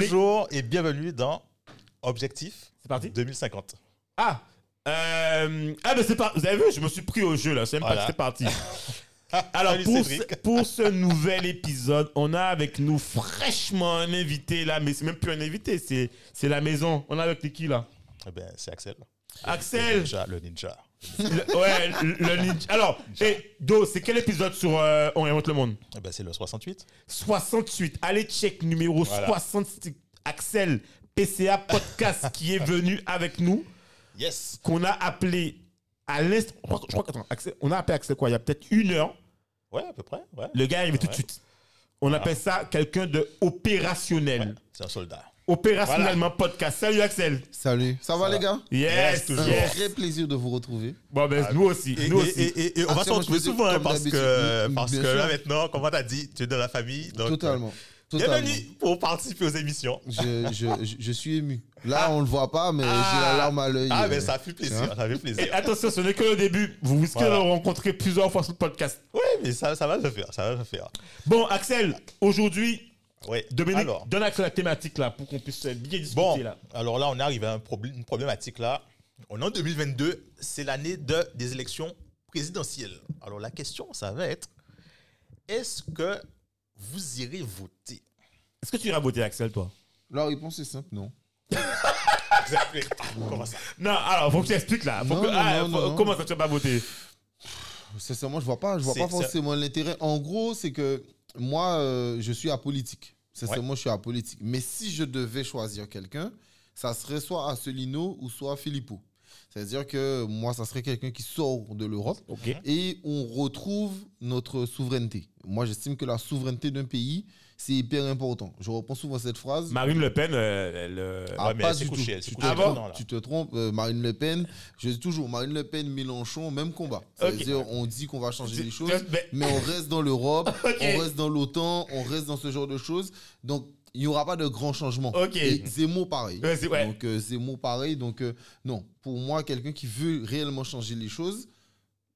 Bonjour et bienvenue dans Objectif C'est parti 2050. Ah euh, Ah, mais c'est pas. Vous avez vu, je me suis pris au jeu là, c'est même Voilà. pas parti. Alors, Salut, pour ce, pour ce nouvel épisode, on a avec nous fraîchement un invité là, mais c'est même plus un invité, c'est c'est la maison. On a avec qui là? Eh ben, c'est Axel. Axel Le ninja, le ninja. Le- Ouais, le, ninja. Alors, et Do, c'est quel épisode sur euh, On invente le monde? Eh ben, c'est le 68. 68. Allez, check numéro Voilà. 68. Axel, PCA Podcast, qui est venu avec nous, Yes. qu'on a appelé à l'instant. Je crois, je crois qu'attends, Axel- on a appelé Axel quoi? Il y a peut-être une heure. Ouais, à peu près. Ouais. Le gars est arrivé tout de Ouais. suite. On appelle ça quelqu'un de opérationnel. C'est un soldat. Opérationnellement podcast. Salut Axel. Salut, ça va Ça les gars? Yes, Yes, toujours. Un yes. vrai plaisir de vous retrouver. Bon, ben, nous aussi. Et, nous et- aussi. et- et- et on va je retrouver souvent hein, parce que, parce que là maintenant, comme on t'a dit, tu es dans la famille. Donc, totalement. euh, totalement. Bienvenue pour participer aux émissions. Je, je, je, je suis ému. Là, on le voit pas, mais j'ai la larme à l'œil. Ah, euh, mais ça fait plaisir. hein. Ça fait Et plaisir. attention, ce n'est que le début. Vous risquez Voilà. de le rencontrer plusieurs fois sur le podcast. Oui, mais ça, ça va le faire. Ça va le faire. Bon, Axel, aujourd'hui, Ouais. Dominique, Alors, donne Axel la thématique là pour qu'on puisse bien discuter bon, là. alors là, on arrive à un problème, une problématique là. On est en 2022. C'est l'année de, des élections présidentielles. Alors, la question, ça va être est-ce que vous irez voter? Est-ce que tu iras voter, Axel, toi? La réponse est simple, non. Comment ça? Non, alors, faut que tu expliques là. Faut Non, que- non, ah, non, faut-. Comment ça, tu vas pas voter? Sincèrement, je vois pas, je vois pas forcément l'intérêt. En gros, c'est que moi, euh, je suis apolitique. Sincèrement, je suis apolitique. Mais si je devais choisir quelqu'un, ça serait soit Asselineau ou soit Filippo. C'est-à-dire que moi, ça serait quelqu'un qui sort de l'Europe et on retrouve notre souveraineté. Moi, j'estime que la souveraineté d'un pays, c'est hyper important. Je reprends souvent cette phrase. Marine Le Pen, elle. Ah, Ouais, mais pas elle du couchée, tout. elle s'est Tu te trompes, là. tu te trompes. euh, Marine Le Pen, je dis toujours Marine Le Pen, Mélenchon, même combat. C'est-à-dire, on dit qu'on va changer les choses, mais- mais on reste dans l'Europe, on reste dans l'OTAN, on reste dans ce genre de choses. Donc, il n'y aura pas de grands changements. Ok. Et Zemmour, pareil. Ouais. Donc, euh, Zemmour, pareil. Donc, euh, non, pour moi, quelqu'un qui veut réellement changer les choses,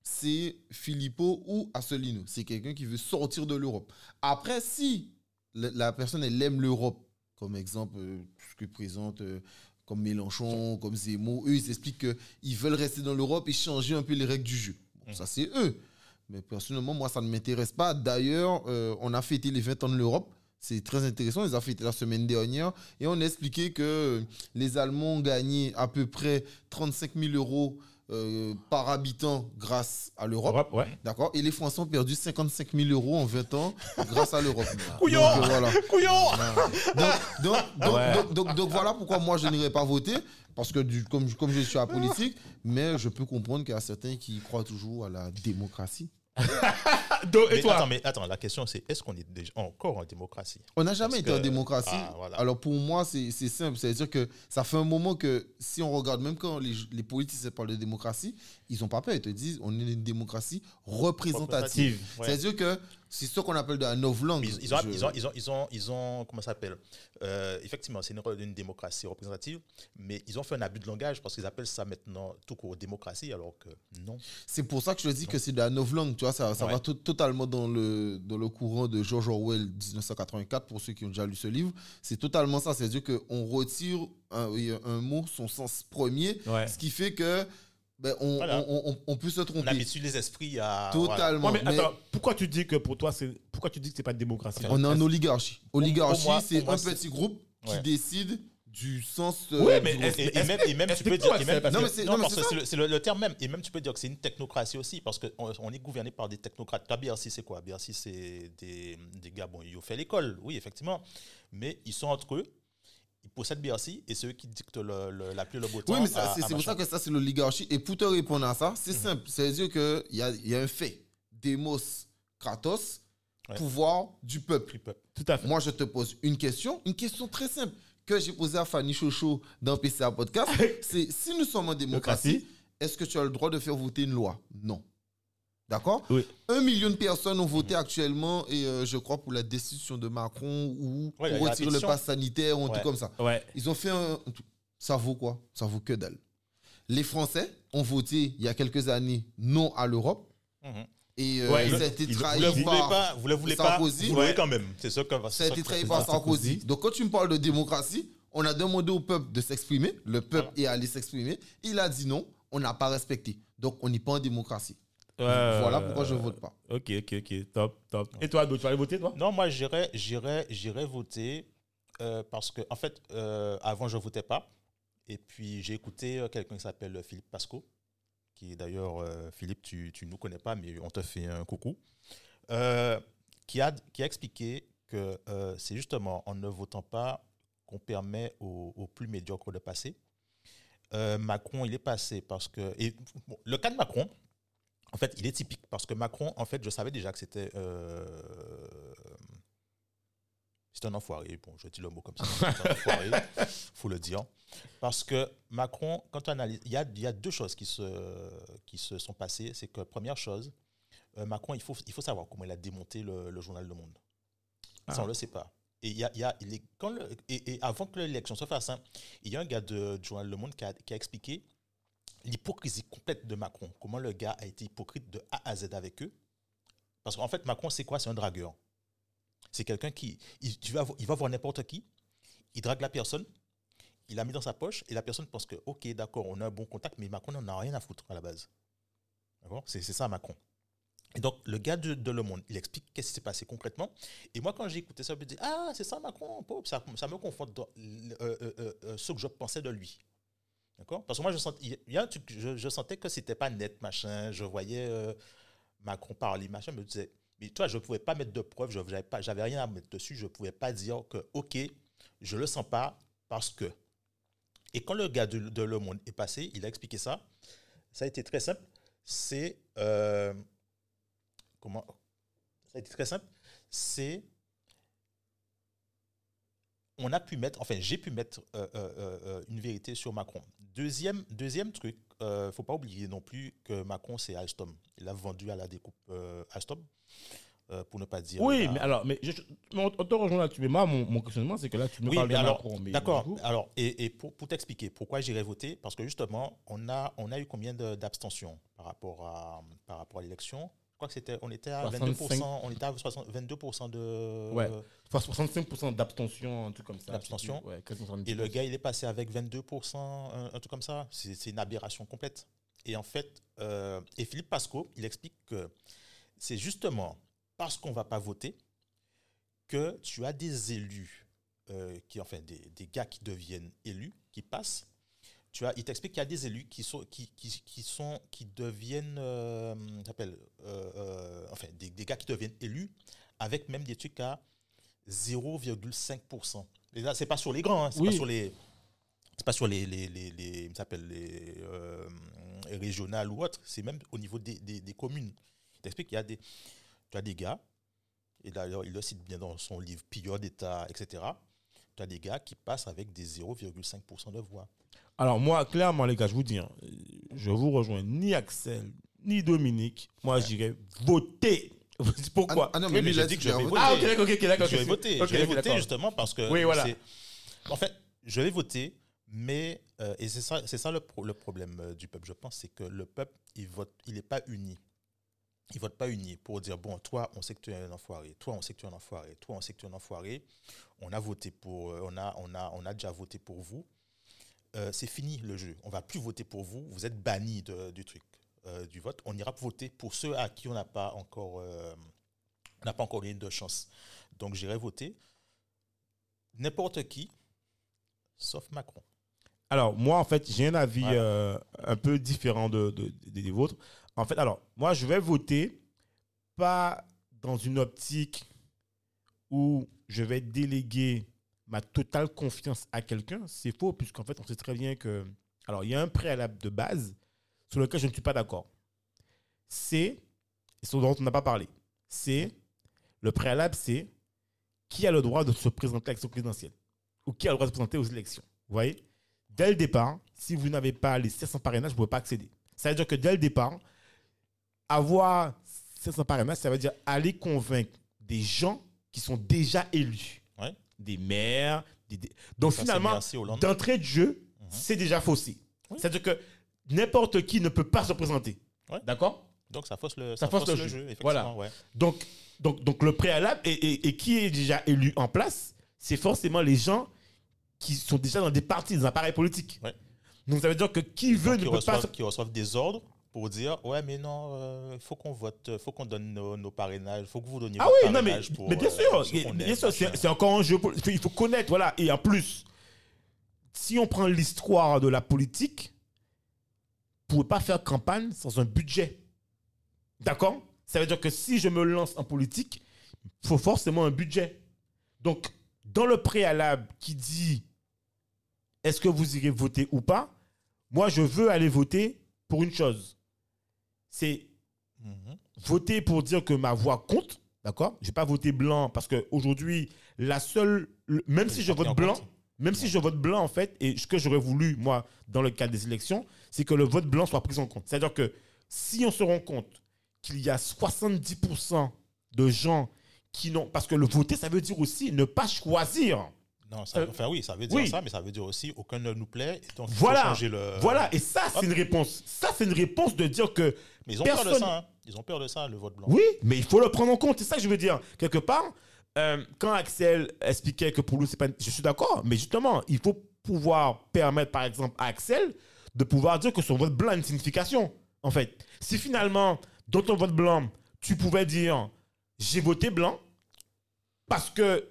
c'est Filippo ou Asselineau. C'est quelqu'un qui veut sortir de l'Europe. Après, si la, personne, elle aime l'Europe, comme exemple, euh, ce que présente euh, comme Mélenchon, comme Zemmour, eux, ils expliquent qu'ils veulent rester dans l'Europe et changer un peu les règles du jeu. Bon, ça, c'est eux. Mais personnellement, moi, ça ne m'intéresse pas. D'ailleurs, euh, on a fêté les 20 ans de l'Europe. C'est très intéressant. Ils ont fêté la semaine dernière. Et on a expliqué que les Allemands ont gagné à peu près 35 000 euros euh, par habitant grâce à l'Europe. Ouais. D'accord Et les Français ont perdu 55 000 euros en 20 ans grâce à l'Europe. Couillon Donc, voilà. Couillon Donc, voilà pourquoi moi je n'irai pas voter. Parce que du, comme, comme je suis apolitique, mais je peux comprendre qu'il y a certains qui croient toujours à la démocratie. Et Mais toi? attends, mais attends, la question c'est est-ce qu'on est déjà encore en démocratie? On n'a jamais Parce été que- en démocratie. Ah, voilà. Alors pour moi, c'est c'est simple. C'est-à-dire que ça fait un moment que si on regarde, même quand les, les politiciens parlent de démocratie, ils n'ont pas peur. Ils te disent on est une démocratie représentative. Ouais. C'est-à-dire que c'est ce qu'on appelle de la novlangue. Ils, ils ont, Je- ils, ont, ils, ont, ils, ont, ils ont- comment ça s'appelle Euh, Effectivement, c'est une, une démocratie représentative, mais ils ont fait un abus de langage parce qu'ils appellent ça maintenant tout court démocratie, alors que non. C'est pour ça que je te dis que c'est de la novlangue. Tu vois, ça, ça Ouais. va to- totalement dans le, dans le courant de George Orwell 1984, pour ceux qui ont déjà lu ce livre. C'est totalement ça. C'est-à-dire qu'on retire un, mot, son sens premier, Ouais. ce qui fait que ben, on, Voilà. on, on- on peut se On tromper. habitue les esprits à. Totalement. Ouais, mais Mais attends, pourquoi tu dis que pour toi, c'est. Pourquoi tu dis que c'est pas de démocratie? On est en oligarchie. Oligarchie, moi- c'est un petit groupe qui décide du sens. euh, du mais Et, et même, et même tu peux dire. même- parce Non, que- mais c'est- non, non, mais parce c'est que ça. c'est le, terme même. Et même tu peux dire que c'est une technocratie aussi, parce qu'on on est gouverné par des technocrates. Toi, BRC, c'est quoi? BRC, c'est des, des gars, bon, ils ont fait l'école, oui, effectivement. Mais ils sont entre eux. Ils possèdent Bercy et c'est eux qui dictent le, le- la pluie le beau temps. Oui, mais c'est pour ça que ça, c'est l'oligarchie. Et pour te répondre à ça, c'est Mhm. simple. C'est-à-dire qu'il y a, y a un fait. Demos, Kratos, Ouais. pouvoir du peuple. Peuple. Tout à fait. Moi, je te pose une question, une question très simple que j'ai posée à Fanny Chocho dans PCA Podcast. c'est si nous sommes en Démocratie. est-ce que tu as le droit de faire voter une loi? Non. D'accord Oui. Un million de personnes ont voté actuellement, et euh, je crois pour la destitution de Macron ou Ouais, pour la retirer le pass sanitaire ou un Ouais. truc comme ça. Ouais. Ils ont fait un. Ça vaut quoi? Ça vaut que dalle. Les Français ont voté il y a quelques années non à l'Europe. Mhm. Et euh, Ouais, ça a été trahi Vous le voulez par. pas, vous le voulez pas, Sarkozy. vous voulez quand même. C'est ça que Ça a été trahi par Sarkozy. Sarkozy. Donc, quand tu me parles de démocratie, on a demandé au peuple de s'exprimer. Le peuple est allé s'exprimer. Il a dit non. On n'a pas respecté. Donc, on n'est pas en démocratie. Ouais, voilà euh, pourquoi je vote pas. Ok, ok, ok. Top, top. Et toi, tu vas aller voter, toi? Non, moi, j'irais, j'irais, j'irais voter euh, parce que, en fait, euh, avant, je ne votais pas. Et puis, j'ai écouté euh, quelqu'un qui s'appelle Philippe Pasco, qui d'ailleurs, euh, Philippe, tu ne nous connais pas, mais on te fait un coucou, euh, qui, a, qui a expliqué que euh, c'est justement en ne votant pas qu'on permet aux, aux plus médiocres de passer. Euh, Macron, il est passé parce que. Et, bon, le cas de Macron, en fait, il est typique parce que Macron, en fait, je savais déjà que c'était. euh, c'est un enfoiré. Bon, je dis le mot comme ça. C'est un enfoiré, faut le dire. Parce que Macron, quand on analyse, il y a, il y a deux choses qui se, qui se sont passées. C'est que, première chose, euh, Macron, il faut, il faut savoir comment il a démonté le, le journal Le Monde. Ça, Ah. on ne le sait pas. Et, y a, y a- il est- quand le- et, et avant que l'élection se fasse, hein, il y a un gars de, du journal Le Monde qui a, qui a expliqué l'hypocrisie complète de Macron. Comment le gars a été hypocrite de A à Z avec eux? Parce qu'en fait, Macron, c'est quoi? C'est un dragueur. C'est quelqu'un qui. Il, il va voir n'importe qui, il drague la personne, il l'a mis dans sa poche, et la personne pense que, ok, d'accord, on a un bon contact, mais Macron n'en a rien à foutre à la base. D'accord? C'est ça, Macron. Et donc, le gars de, de Le Monde, il explique qu'est-ce qui s'est passé concrètement. Et moi, quand j'ai écouté ça, je me dis, ah, c'est ça, Macron, ça, me conforte dans euh, euh, euh, ce que je pensais de lui. Parce que moi, je, sent, y a je, sentais que c'était pas net, machin. Je voyais euh, Macron parler, machin, me disais, mais toi, je ne pouvais pas mettre de preuves, je n'avais j'avais rien à mettre dessus, je ne pouvais pas dire que, ok, je le sens pas parce que. Et quand le gars de, de Le Monde est passé, il a expliqué ça. Ça a été très simple. C'est. euh, comment Ça a été très simple. C'est. On a pu mettre, enfin, j'ai pu mettre euh, euh, euh, une vérité sur Macron. Deuxième, deuxième truc, il ne faut pas oublier non plus que Macron, c'est Alstom. Il a vendu à la découpe Alstom, pour ne pas dire. Oui, mais alors, mais je, mais on, te rejoint là-dessus. Mais moi, mon, mon questionnement, c'est que là, tu me Oui, parles mais de alors, Macron. D'accord. coup- Alors, et, et pour, pour t'expliquer pourquoi j'irai voter, parce que justement, on a, on a eu combien d'abstentions par rapport à, par rapport à l'élection? Crois que c'était, on était à 65. 22%, on était à 60 22% de. Ouais. Enfin, 65% d'abstention, un truc comme ça. D'abstention. Ouais, quasiment 70%. Et le gars, il est passé avec 22%, un, un truc comme ça. C'est c'est une aberration complète. Et en fait, euh, et Philippe Pasco, il explique que c'est justement parce qu'on ne va pas voter que tu as des élus, euh, qui, enfin des, des gars qui deviennent élus, qui passent. Tu as, il t'explique qu'il y a des élus qui sont, qui, qui, qui sont, qui deviennent, euh, euh, euh, enfin des, des gars qui deviennent élus avec même des trucs à 0,5%. Et là, c'est pas sur les grands, hein, c'est Oui. pas sur les, c'est pas sur les, les, les, les- s'appelle les régionales ou autres, c'est même au niveau des, des, des communes. Il t'explique qu'il y a des, tu as des gars, et d'ailleurs il le cite bien dans son livre Pilleur d'État, etc. Tu as des gars qui passent avec des 0,5% de voix. Alors, moi, clairement, les gars, je vous dis, hein, je vous rejoins ni Axel, ni Dominique. Moi, j'irai voter. Pourquoi? Ah, non, mais mais lui, j'ai là, dit que je vais voter. Ah, ok, ok, ok, d'accord. je vais ok, voter, ok, je vais ok, voter justement parce que Oui, voilà. en fait, je vais voter, mais euh, et c'est ça, c'est ça le, pro- le problème euh, du peuple, je pense, c'est que le peuple, il vote, il n'est pas uni. Il vote pas uni pour dire bon, toi, on sait que tu es un enfoiré, toi, on sait que tu es un enfoiré, toi, on sait que tu es un enfoiré. On a voté pour, euh, on a, on a, on a déjà voté pour vous. Euh, c'est fini le jeu. On va plus voter pour vous. Vous êtes bannis de- du truc, euh, du vote. On ira voter pour ceux à qui on n'a pas encore, euh, on n'a pas encore eu de chance. Donc j'irai voter n'importe qui, sauf Macron. Alors, moi, en fait, j'ai un avis euh, un peu différent de, de- de- des vôtres. En fait, alors, moi, je vais voter pas dans une optique où je vais déléguer ma totale confiance à quelqu'un, c'est faux, puisqu'en fait, on sait très bien que. Alors, il y a un préalable de base sur lequel je ne suis pas d'accord. C'est, ce dont on n'a pas parlé, c'est, le préalable, c'est qui a le droit de se présenter à l'élection présidentielle ou qui a le droit de se présenter aux élections. Vous voyez? Dès le départ, si vous n'avez pas les 700 parrainages, vous ne pouvez pas accéder. Ça veut dire que dès le départ, avoir 700 parrainages, ça veut dire aller convaincre des gens qui sont déjà élus. Des maires. Des, des- Donc Ça, finalement, d'entrée de jeu, Mhm. c'est déjà faussé. Oui. C'est-à-dire que n'importe qui ne peut pas se présenter. Ouais. D'accord? Donc ça fausse le, Ça fausse le jeu. Voilà. ouais. donc, donc, donc le préalable, et, et- et qui est déjà élu en place, c'est forcément les gens qui sont déjà dans des partis, des appareils politiques. Ouais. Donc ça veut dire que qui veut qui, ne peut pas... qui reçoivent des ordres pour dire ouais mais non il faut qu'on vote faut qu'on donne nos, nos parrainages faut que vous donniez Ah votre oui, non, mais, pour, mais bien euh, sûr, c'est encore un jeu. poli- Il faut connaître, voilà. Et en plus, si on prend l'histoire de la politique, vous ne pouvez pas faire campagne sans un budget. D'accord? Ça veut dire que si je me lance en politique, il faut forcément un budget. Donc, dans le préalable qui dit est-ce que vous irez voter ou pas, moi, je veux aller voter pour une chose. C'est Mhm. voter pour dire que ma voix compte, d'accord? Je vais pas voter blanc parce qu'aujourd'hui, la seule, le- même si je vote blanc, même si je vote blanc en fait, et ce que j'aurais voulu moi dans le cadre des élections, c'est que le vote blanc soit pris en compte. C'est-à-dire que si on se rend compte qu'il y a 70% de gens qui n'ont, parce que le voter, ça veut dire aussi ne pas choisir. Non ça, Euh, enfin oui ça veut dire oui. ça mais ça veut dire aussi aucun ne nous plaît et donc il Voilà. changer le Voilà, et ça c'est une réponse. Ça c'est une réponse de dire que mais ils ont peur de ça hein. ils ont peur de ça le vote blanc Oui, mais il faut le prendre en compte. C'est ça que je veux dire. Quelque part, euh, quand Axel expliquait que pour lui, c'est pas. Je suis d'accord, mais justement, il faut pouvoir permettre, par exemple, à Axel de pouvoir dire que son vote blanc a une signification. En fait, si finalement, dans ton vote blanc, tu pouvais dire j'ai voté blanc parce que.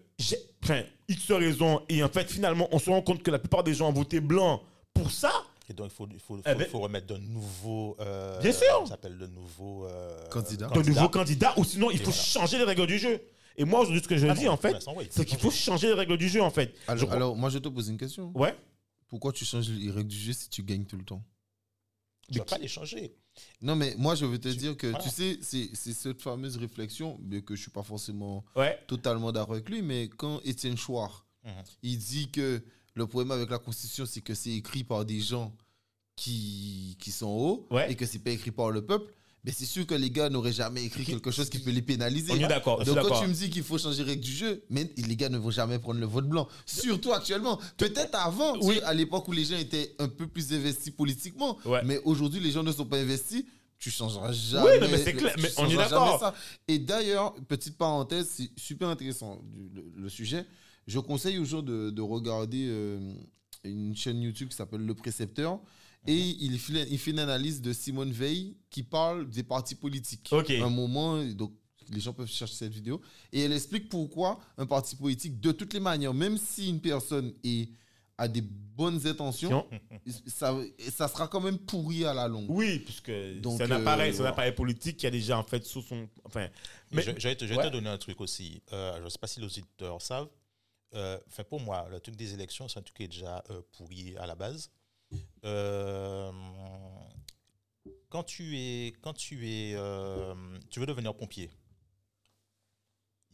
Enfin, X raison, et en fait, finalement, on se rend compte que la plupart des gens ont voté blanc pour ça. et donc il faut, il faut, faut, Eh ben- faut remettre de nouveaux euh, Bien sûr. ça s'appelle de nouveaux euh, Candidats. de nouveaux candidats, ou sinon il faut voilà. changer les règles du jeu. Et moi, aujourd'hui, ce que je Ah dis, en fait, c'est qu'il faut changer. changer les règles du jeu, en fait. Alors, Je- alors, moi, je te pose une question. Ouais. Pourquoi tu changes les règles du jeu si tu gagnes tout le temps? Tu vas pas les changer Non, mais moi, je veux te Tu- dire que, voilà. tu sais, c'est cette fameuse réflexion, bien que je suis pas forcément Ouais. totalement d'accord avec lui, mais quand Étienne Chouard, Mhm. il dit que le problème avec la Constitution, c'est que c'est écrit par des gens qui, qui sont hauts Ouais. et que c'est pas écrit par le peuple, mais c'est sûr que les gars n'auraient jamais écrit quelque chose qui peut les pénaliser. On est d'accord. je suis Donc quand d'accord. tu me dis qu'il faut changer les règles du jeu, mais les gars ne vont jamais prendre le vote blanc. Surtout actuellement. Peut-être avant, Oui. à l'époque où les gens étaient un peu plus investis politiquement. Ouais. Mais aujourd'hui, les gens ne sont pas investis. Tu changeras jamais. non, mais c'est clair, mais on est d'accord. Et d'ailleurs, petite parenthèse, c'est super intéressant le, le sujet. Je conseille aux gens de, de regarder euh, une chaîne YouTube qui s'appelle Le Précepteur. Et il fait, il fait une analyse de Simone Veil qui parle des partis politiques. Ok. Un moment, donc les gens peuvent chercher cette vidéo. Et elle explique pourquoi un parti politique, de toutes les manières, même si une personne est, a des bonnes intentions, ça, ça sera quand même pourri à la longue. Oui, puisque c'est un appareil, euh, c'est un voilà. appareil politique qui a déjà en fait sous son. Enfin, Mais je, je vais te, je vais ouais. te donner un truc aussi. Euh, je ne sais pas si les auditeurs savent. Euh, Enfin, pour moi, le truc des élections, c'est un truc qui est déjà euh, pourri à la base. Euh, quand tu es, quand tu es, euh, tu veux devenir pompier,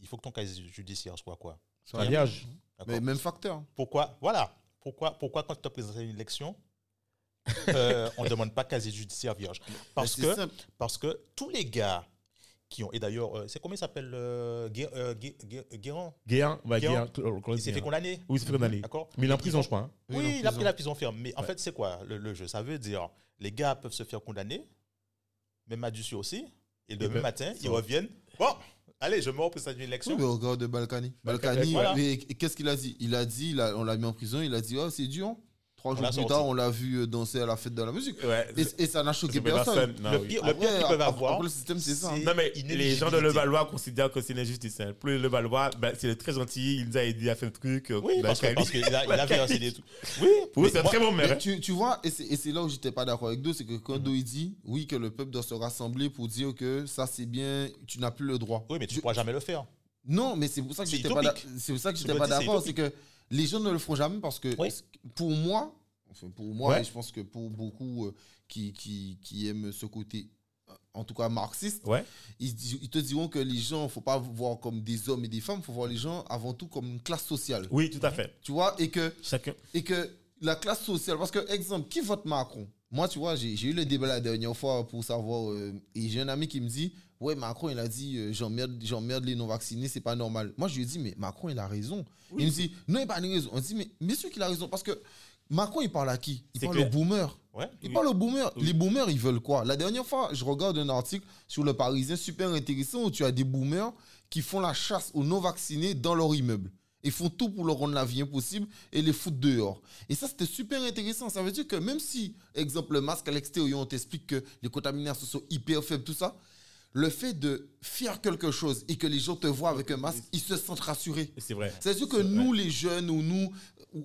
il faut que ton casier judiciaire soit quoi? Vierge. D'accord Mais même facteur. Pourquoi? Voilà. Pourquoi, pourquoi quand tu te présentes à une élection, euh, on ne demande pas casier judiciaire vierge? Parce que simple. parce que tous les gars qui ont. Et d'ailleurs, euh, c'est comment il s'appelle euh, Gué- euh, Gué- Gué- Guérin? Guérin, Il s'est fait Guérin. condamner. Oui, c'est fait condamner. D'accord Mais il est en prison, je crois. hein. Oui, Oui, il a pris la prison ferme. Mais en Ouais. fait, c'est quoi? Le, le jeu Ça veut dire les gars peuvent se faire condamner, même Madussi aussi, et le Et même ben, matin, ils reviennent. Bon, allez, je me représente une Oui, élection. mais regarde Balkany? Balkany, Voilà. mais qu'est-ce qu'il a dit? Il a dit, il a- on l'a mis en prison, il a dit, oh, c'est dur. Trois jours plus tard, on l'a vu euh, danser à la fête de la musique. Ouais. Et, et ça n'a choqué personne. personne, non, le oui. pire, le pire Après, qu'ils peuvent avoir. après, le système, c'est ça. Non, mais les gens de. Levallois considèrent que c'est une injustice. hein. Plus Levallois, ben, c'est très gentil, il nous a aidé à faire un truc. euh, Oui, ben, parce que- Cali. parce qu'il a, il a versé des trucs. Oui, Oui, c'est un très bon maire. Mais hein. tu, tu vois, et c'est là où j'étais pas d'accord avec Do, c'est que quand Do il dit, oui, que le peuple doit se rassembler pour dire que ça c'est bien, tu n'as plus le droit. Oui, mais tu ne pourras jamais le faire. Non, mais c'est pour ça que j'étais pas, c'est pour ça que j'étais pas d'accord, c'est que Les gens ne le feront jamais parce que Oui. pour moi, enfin pour moi, Ouais. et je pense que pour beaucoup euh, qui, qui, qui aiment ce côté, euh, en tout cas marxiste, Ouais. ils, te diront que les gens, faut pas voir comme des hommes et des femmes, faut voir les gens avant tout comme une classe sociale. Oui, tout à fait. Tu vois, et que Chacun. et que la classe sociale, parce que, exemple, qui vote Macron? Moi, tu vois, j'ai j'ai eu le débat la dernière fois pour savoir, euh, et j'ai un ami qui me dit, ouais, Macron, il a dit, euh, j'emmerde j'emmerde les non-vaccinés, c'est pas normal. Moi, je lui ai dit, mais Macron, il a raison. Oui, il me dit, non, il n'a pas raison. On dit, mais bien sûr qu'il a raison, parce que Macron, il parle à qui? Il parle aux boomers. Ouais. Il Oui. parle aux boomers. Oui. Les boomers, ils veulent quoi? La dernière fois, je regarde un article sur le Parisien super intéressant où tu as des boomers qui font la chasse aux non-vaccinés dans leur immeuble. Ils font tout pour leur rendre la vie impossible et les foutre dehors. Et ça, c'était super intéressant. Ça veut dire que même si, exemple, le masque à l'extérieur, on t'explique que les contaminations sont hyper faibles, tout ça, le fait de faire quelque chose et que les gens te voient avec un masque, ils se sentent rassurés. C'est vrai. C'est sûr que nous, les jeunes, ou nous,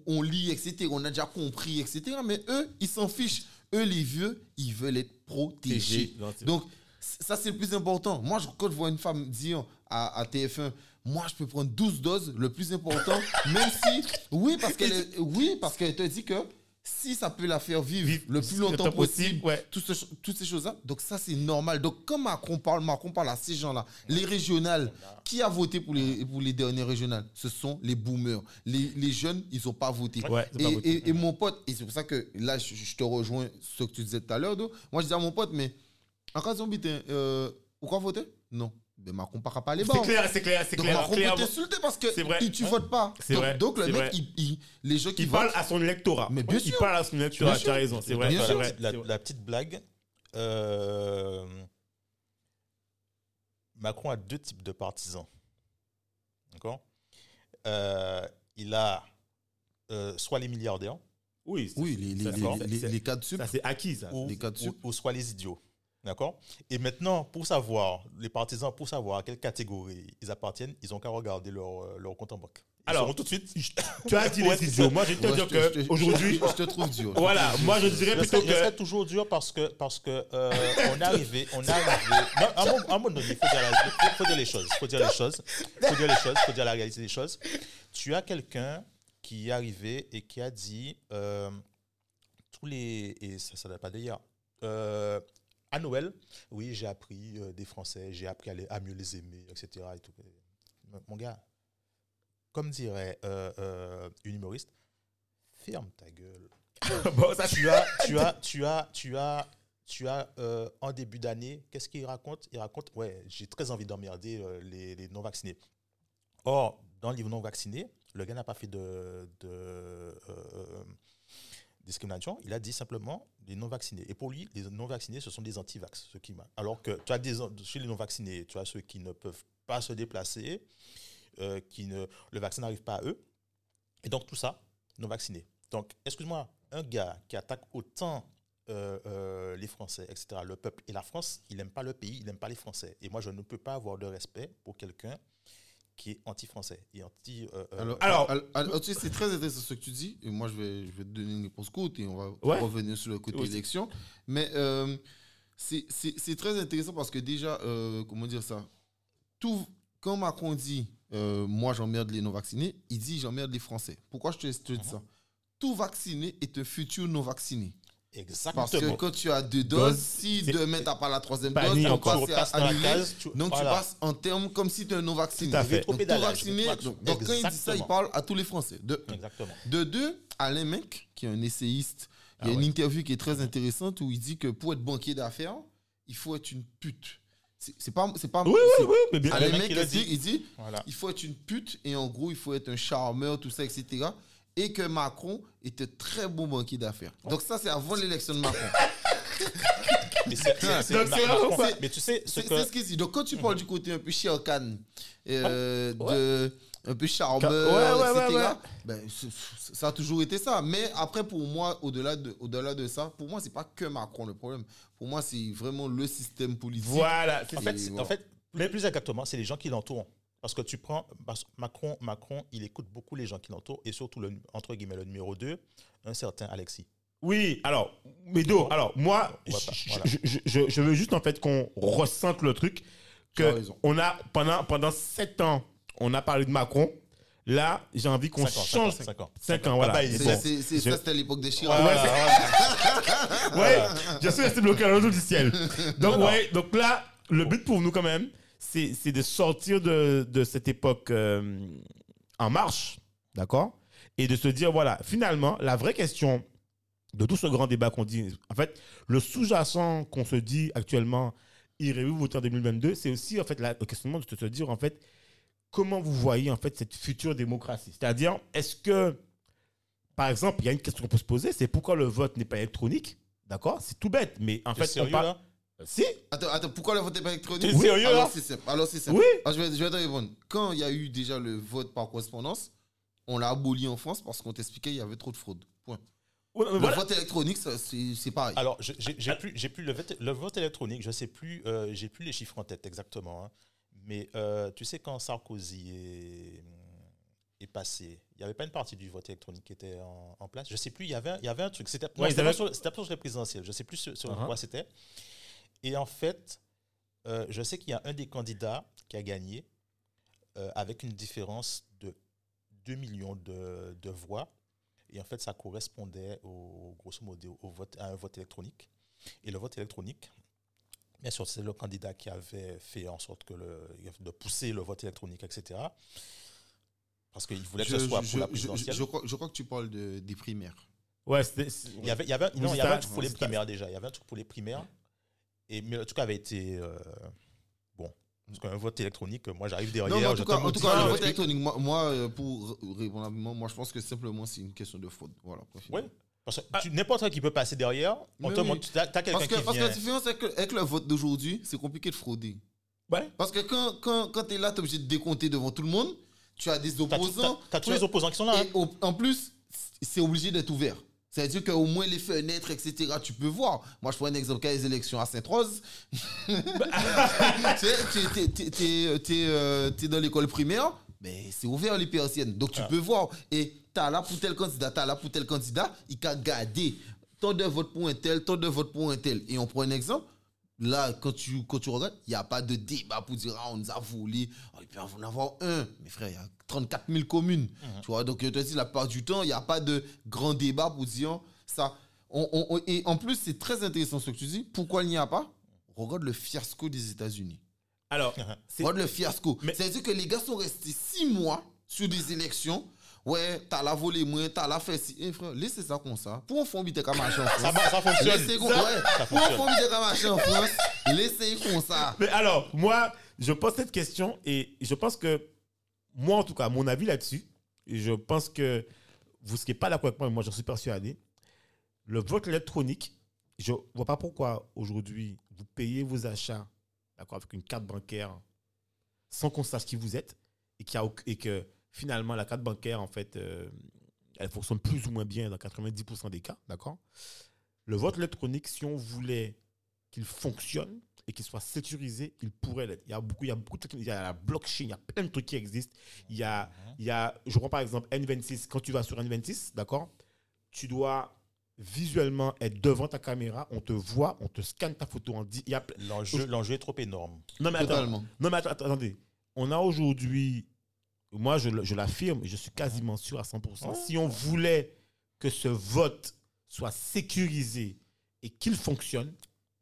on lit, etc., on a déjà compris, etc., mais eux, ils s'en fichent. Eux, les vieux, ils veulent être protégés. Non, Donc, ça, c'est le plus important. Moi, je- quand je vois une femme dire à, à TF1, moi, je peux prendre 12 doses, le plus important, même si, oui, parce qu'elle oui, parce qu'elle te dit que si ça peut la faire vivre, Vivre le plus longtemps possible, Ouais. tout ce- toutes ces choses-là. Donc ça, c'est normal. Donc quand Macron parle, Macron parle à ces gens-là. Les régionales, qui a voté pour les, pour les dernières régionales? Ce sont les boomers. Les, les jeunes, ils n'ont pas voté. Ouais, et, pas voté. et- et mon pote, et c'est pour ça que là, je, je te rejoins ce que tu disais tout à l'heure. Moi, je disais à mon pote, mais en cas de euh, pourquoi voter? Non. Ben Macron ne pas les C'est clair, c'est clair, c'est clair. Macron clair. peut t'insulter parce que C'est vrai. tu, votes pas. C'est donc, vrai, donc le c'est mec, il, il- les gens qui Il votent, parle à son électorat. Mais bien Il sûr. parle à son électorat, tu as raison, c'est vrai. Bien c'est sûr. vrai, La, la petite blague. euh, Macron a deux types de partisans. D'accord Euh, Il a euh, soit les milliardaires Oui, c'est- oui, les, les, les, c'est- les, c'est- les cas de sup, ça, c'est acquis, ça. ou, Les cas de ou- sup. ou soit les idiots. D'accord? Et maintenant, pour savoir, les partisans, pour savoir à quelle catégorie ils appartiennent, ils ont qu'à regarder leur, euh, leur compte en banque. Ils Alors, tout de suite. Tu as dit les idiots. Moi, je te Ouais, dire je te- je te- que aujourd'hui, je te trouve dur. voilà, moi, je dirais plutôt que. toujours dur parce que parce que euh, on est arrivé, on est arrivé. Non, à un moment- donné, il faut faut- faut dire les choses, faut dire les choses, faut dire les choses, faut dire la réalité des choses. Tu as quelqu'un qui est arrivé et qui a dit euh, tous les et ça ça date pas. Euh, à Noël, oui, j'ai appris euh, des Français, j'ai appris à, les- à mieux les aimer, etc. et tout. Mon gars, comme dirait euh, euh, une humoriste, ferme ta gueule Bon, ça, tu as, tu as, tu as, tu as, tu as en début d'année, qu'est-ce qu'il raconte? Il raconte, ouais, j'ai très envie d'emmerder les, les non-vaccinés. Or, dans les non-vaccinés, le gars n'a pas fait de, de discrimination. Il a dit simplement les non-vaccinés. Et pour lui, les non-vaccinés, ce sont des anti-vax. Alors que tu as des, chez les non-vaccinés, tu as ceux qui ne peuvent pas se déplacer, euh, qui ne, le vaccin n'arrive pas à eux. Et donc, tout ça, non-vaccinés. Donc, excuse-moi, un gars qui attaque autant euh, euh, les Français, etc., le peuple et la France, il n'aime pas le pays, il n'aime pas les Français. Et moi, je ne peux pas avoir de respect pour quelqu'un qui est anti-français et anti. euh, euh, Alors, Alors- alors, alors, tu sais, c'est très intéressant ce que tu dis. Et moi, je vais, je vais te donner une réponse courte et on va Ouais. revenir sur le côté Oui. élection. Mais euh, c'est- c'est c'est très intéressant parce que déjà, euh, comment dire ça Tout, Quand Macron dit euh, Moi, j'emmerde les non-vaccinés, il dit J'emmerde les Français. Pourquoi je te, je te dis Mhm. ça? Tout vacciné est un futur non-vacciné. Exactement. Parce que quand tu as deux doses, Dose, si demain tu n'as pas la troisième dose, repasses dans la annulé. Donc voilà. tu passes en termes comme si tu es un non-vacciné. Tout à fait. Donc, tout vacciné. Donc, donc, quand il dit ça, il parle à tous les Français. De, Exactement. de deux, Alain Mec, qui est un essayiste, il y a Ah une interview qui est très intéressante où il dit que pour être banquier d'affaires, il faut être une pute. C'est pas, c'est pas. Oui, oui, oui, mais bien. Alain Mec, il dit. il dit Voilà. il faut être une pute et en gros, il faut être un charmeur, tout ça, etc. Et que Macron était très bon banquier d'affaires. Donc, ça, c'est avant l'élection de Macron. Mais, c'est- c'est- c'est- Donc, mais tu sais, ce C'est que. ce qu'il dit. Donc, quand tu parles du côté un peu chiarcan, euh, Ouais. de, un peu charmeur, Ouais, ouais, ouais, etc., ouais. ben, ça a toujours été ça. Mais après, pour moi, au-delà de, au -delà de ça, pour moi, c'est pas que Macron le problème. Pour moi, c'est vraiment le système politique. Voilà, En fait, voilà. en fait mais plus exactement, c'est les gens qui l'entourent. Parce que tu prends parce- Macron, Macron, il écoute beaucoup les gens qui l'entourent et surtout le entre guillemets le numéro 2, un certain Alexis. Oui, alors, Médo, alors, moi, je, voilà. je- je- je- je veux juste en fait qu'on ressente le truc que on a pendant pendant sept ans, on a parlé de Macron. Là, j'ai envie qu'on Cinq ans, cinq change. ans, cinq ans. 5 ans, voilà. Ah bah, C'est Ça, c'était l'époque des Chirac. Ouais, Ouais, ouais, Ouais, je suis resté bloqué à l'autre du ciel. Donc, Non, ouais, donc là, le but pour nous, quand même, c'est de sortir de, de cette époque euh, en marche, d'accord? Et de se dire, voilà, finalement, la vraie question de tout ce grand débat qu'on dit, en fait, le sous-jacent qu'on se dit actuellement, irez-vous voter en 2022, c'est aussi, en fait, la- le questionnement de se dire, en fait, comment vous voyez, en fait, cette future démocratie? C'est-à-dire, est-ce que, par exemple, il y a une question qu'on peut se poser, c'est pourquoi le vote n'est pas électronique D'accord? C'est tout bête, mais en fait, sérieux, on parle. là? Si Attends, attends, pourquoi le vote n'est pas électronique T'es sérieux, Alors c'est simple. Alors c'est simple. Oui Ah, je, vais, je vais te répondre. Quand il y a eu déjà le vote par correspondance, on l'a aboli en France parce qu'on t'expliquait qu'il y avait trop de fraude. Point. Ouais, mais Le voilà. vote électronique, ça, c'est c'est pareil. Alors, je- j'ai j'ai plus, j'ai plus le, vote, le vote électronique, je sais plus, euh, j'ai plus les chiffres en tête exactement. hein. Mais euh, tu sais, quand Sarkozy est, est passé, il n'y avait pas une partie du vote électronique qui était en, en place? Je sais plus, il y avait, il y avait un truc. C'était non, Ouais, ils c'était avaient- pas sur, c'était pas sur les présidentielles. Je sais plus sur, sur Uh-huh. quoi c'était. Et en fait, euh, je sais qu'il y a un des candidats qui a gagné euh, avec une différence de 2 millions de, de voix. Et en fait, ça correspondait au, grosso modo au vote, à un vote électronique. Et le vote électronique, bien sûr, c'est le candidat qui avait fait en sorte que le, de pousser le vote électronique, etc. Parce qu'il voulait que je, ce soit je- pour la je- présidentielle. je crois, je crois que tu parles de, des primaires. Ouais, Il y avait, il y avait, non, il y avait un truc pour les primaires déjà. Il y avait un truc pour les primaires. Et, mais le truc avait été. euh, bon. Parce qu'un vote électronique, moi j'arrive derrière. Non, mais en tout cas, en tout cas, le vote électronique, moi, moi, euh, pour répondre à moi, moi, je pense que simplement c'est une question de fraude. Voilà. point final. Oui. Parce que tu- n'importe qui peut passer derrière. On Mais te oui. montre, t'as, t'as quelqu'un Parce que, qui parce que vient. la différence avec, le- avec le vote d'aujourd'hui, c'est compliqué de frauder. Ouais. Parce que quand, quand, quand tu es là, tu es obligé de décompter devant tout le monde. Tu as des T'as, opposants. t'as- tous tu- les opposants qui sont là. hein. Et au- en plus, c'est obligé d'être ouvert. C'est-à-dire qu'au moins les fenêtres, etc., tu peux voir. Moi, je prends un exemple, quand a les élections à Sainte-Rose, tu sais, tu- t'es, euh, t'es dans l'école primaire, mais c'est ouvert les persiennes. Donc tu Ah. peux voir. Et t'as là pour tel candidat, t'as là pour tel candidat, il t'a gardé tant de votes pour un tel, tant de votes pour un tel. Et on prend un exemple. Là, quand tu, quand tu regardes, il n'y a pas de débat pour dire ah, on nous a volé. Oh, il peut y en avoir un. Mais frère, il y a 34 000 communes. Tu vois, donc, je te dis, la plupart du temps, il n'y a pas de grand débat pour dire ça. On- on- on- et en plus, c'est très intéressant ce que tu dis. Pourquoi il n'y a pas? Regarde le fiasco des États-Unis. Alors, Regarde le fiasco. Mais- C'est-à-dire que les gars sont restés six mois sur des élections. Ouais, t'as la volé moins, t'as la fait si. Eh, frère, laissez ça comme ça. Pour un fond, bite comme machin en Ça, France. va- ça fonctionne. Laissez comme Ça- ouais. ça Pour un fonctionne. fond, bite comme machin en France. Laissez comme ça. Mais alors, moi, je pose cette question et je pense que, moi en tout cas, mon avis là-dessus, et je pense que vous ne serez pas d'accord avec moi, mais moi j'en suis persuadé, le vote électronique, je ne vois pas pourquoi aujourd'hui vous payez vos achats d'accord, avec une carte bancaire sans qu'on sache qui vous êtes et, qu'il y a et que finalement la carte bancaire, en fait, euh, elle fonctionne plus ou moins bien dans 90% des cas, d'accord? Le vote électronique, si on voulait qu'il fonctionne et qu'il soit sécurisé, il pourrait l'être. Il y a beaucoup, il y a beaucoup de. Il y a la blockchain, il y a plein de trucs qui existent. Il y a, il y a je prends par exemple N26. Quand tu vas sur N26, d'accord, tu dois visuellement être devant ta caméra, on te voit, on te scanne ta photo en dit. Il y a ple- L'enjeu, l'enjeu est trop énorme. non mais attends, Totalement. non mais attends, attends, attendez. On a aujourd'hui, moi je, je l'affirme, je suis quasiment sûr à 100%. Ouais. Si on voulait que ce vote soit sécurisé et qu'il fonctionne,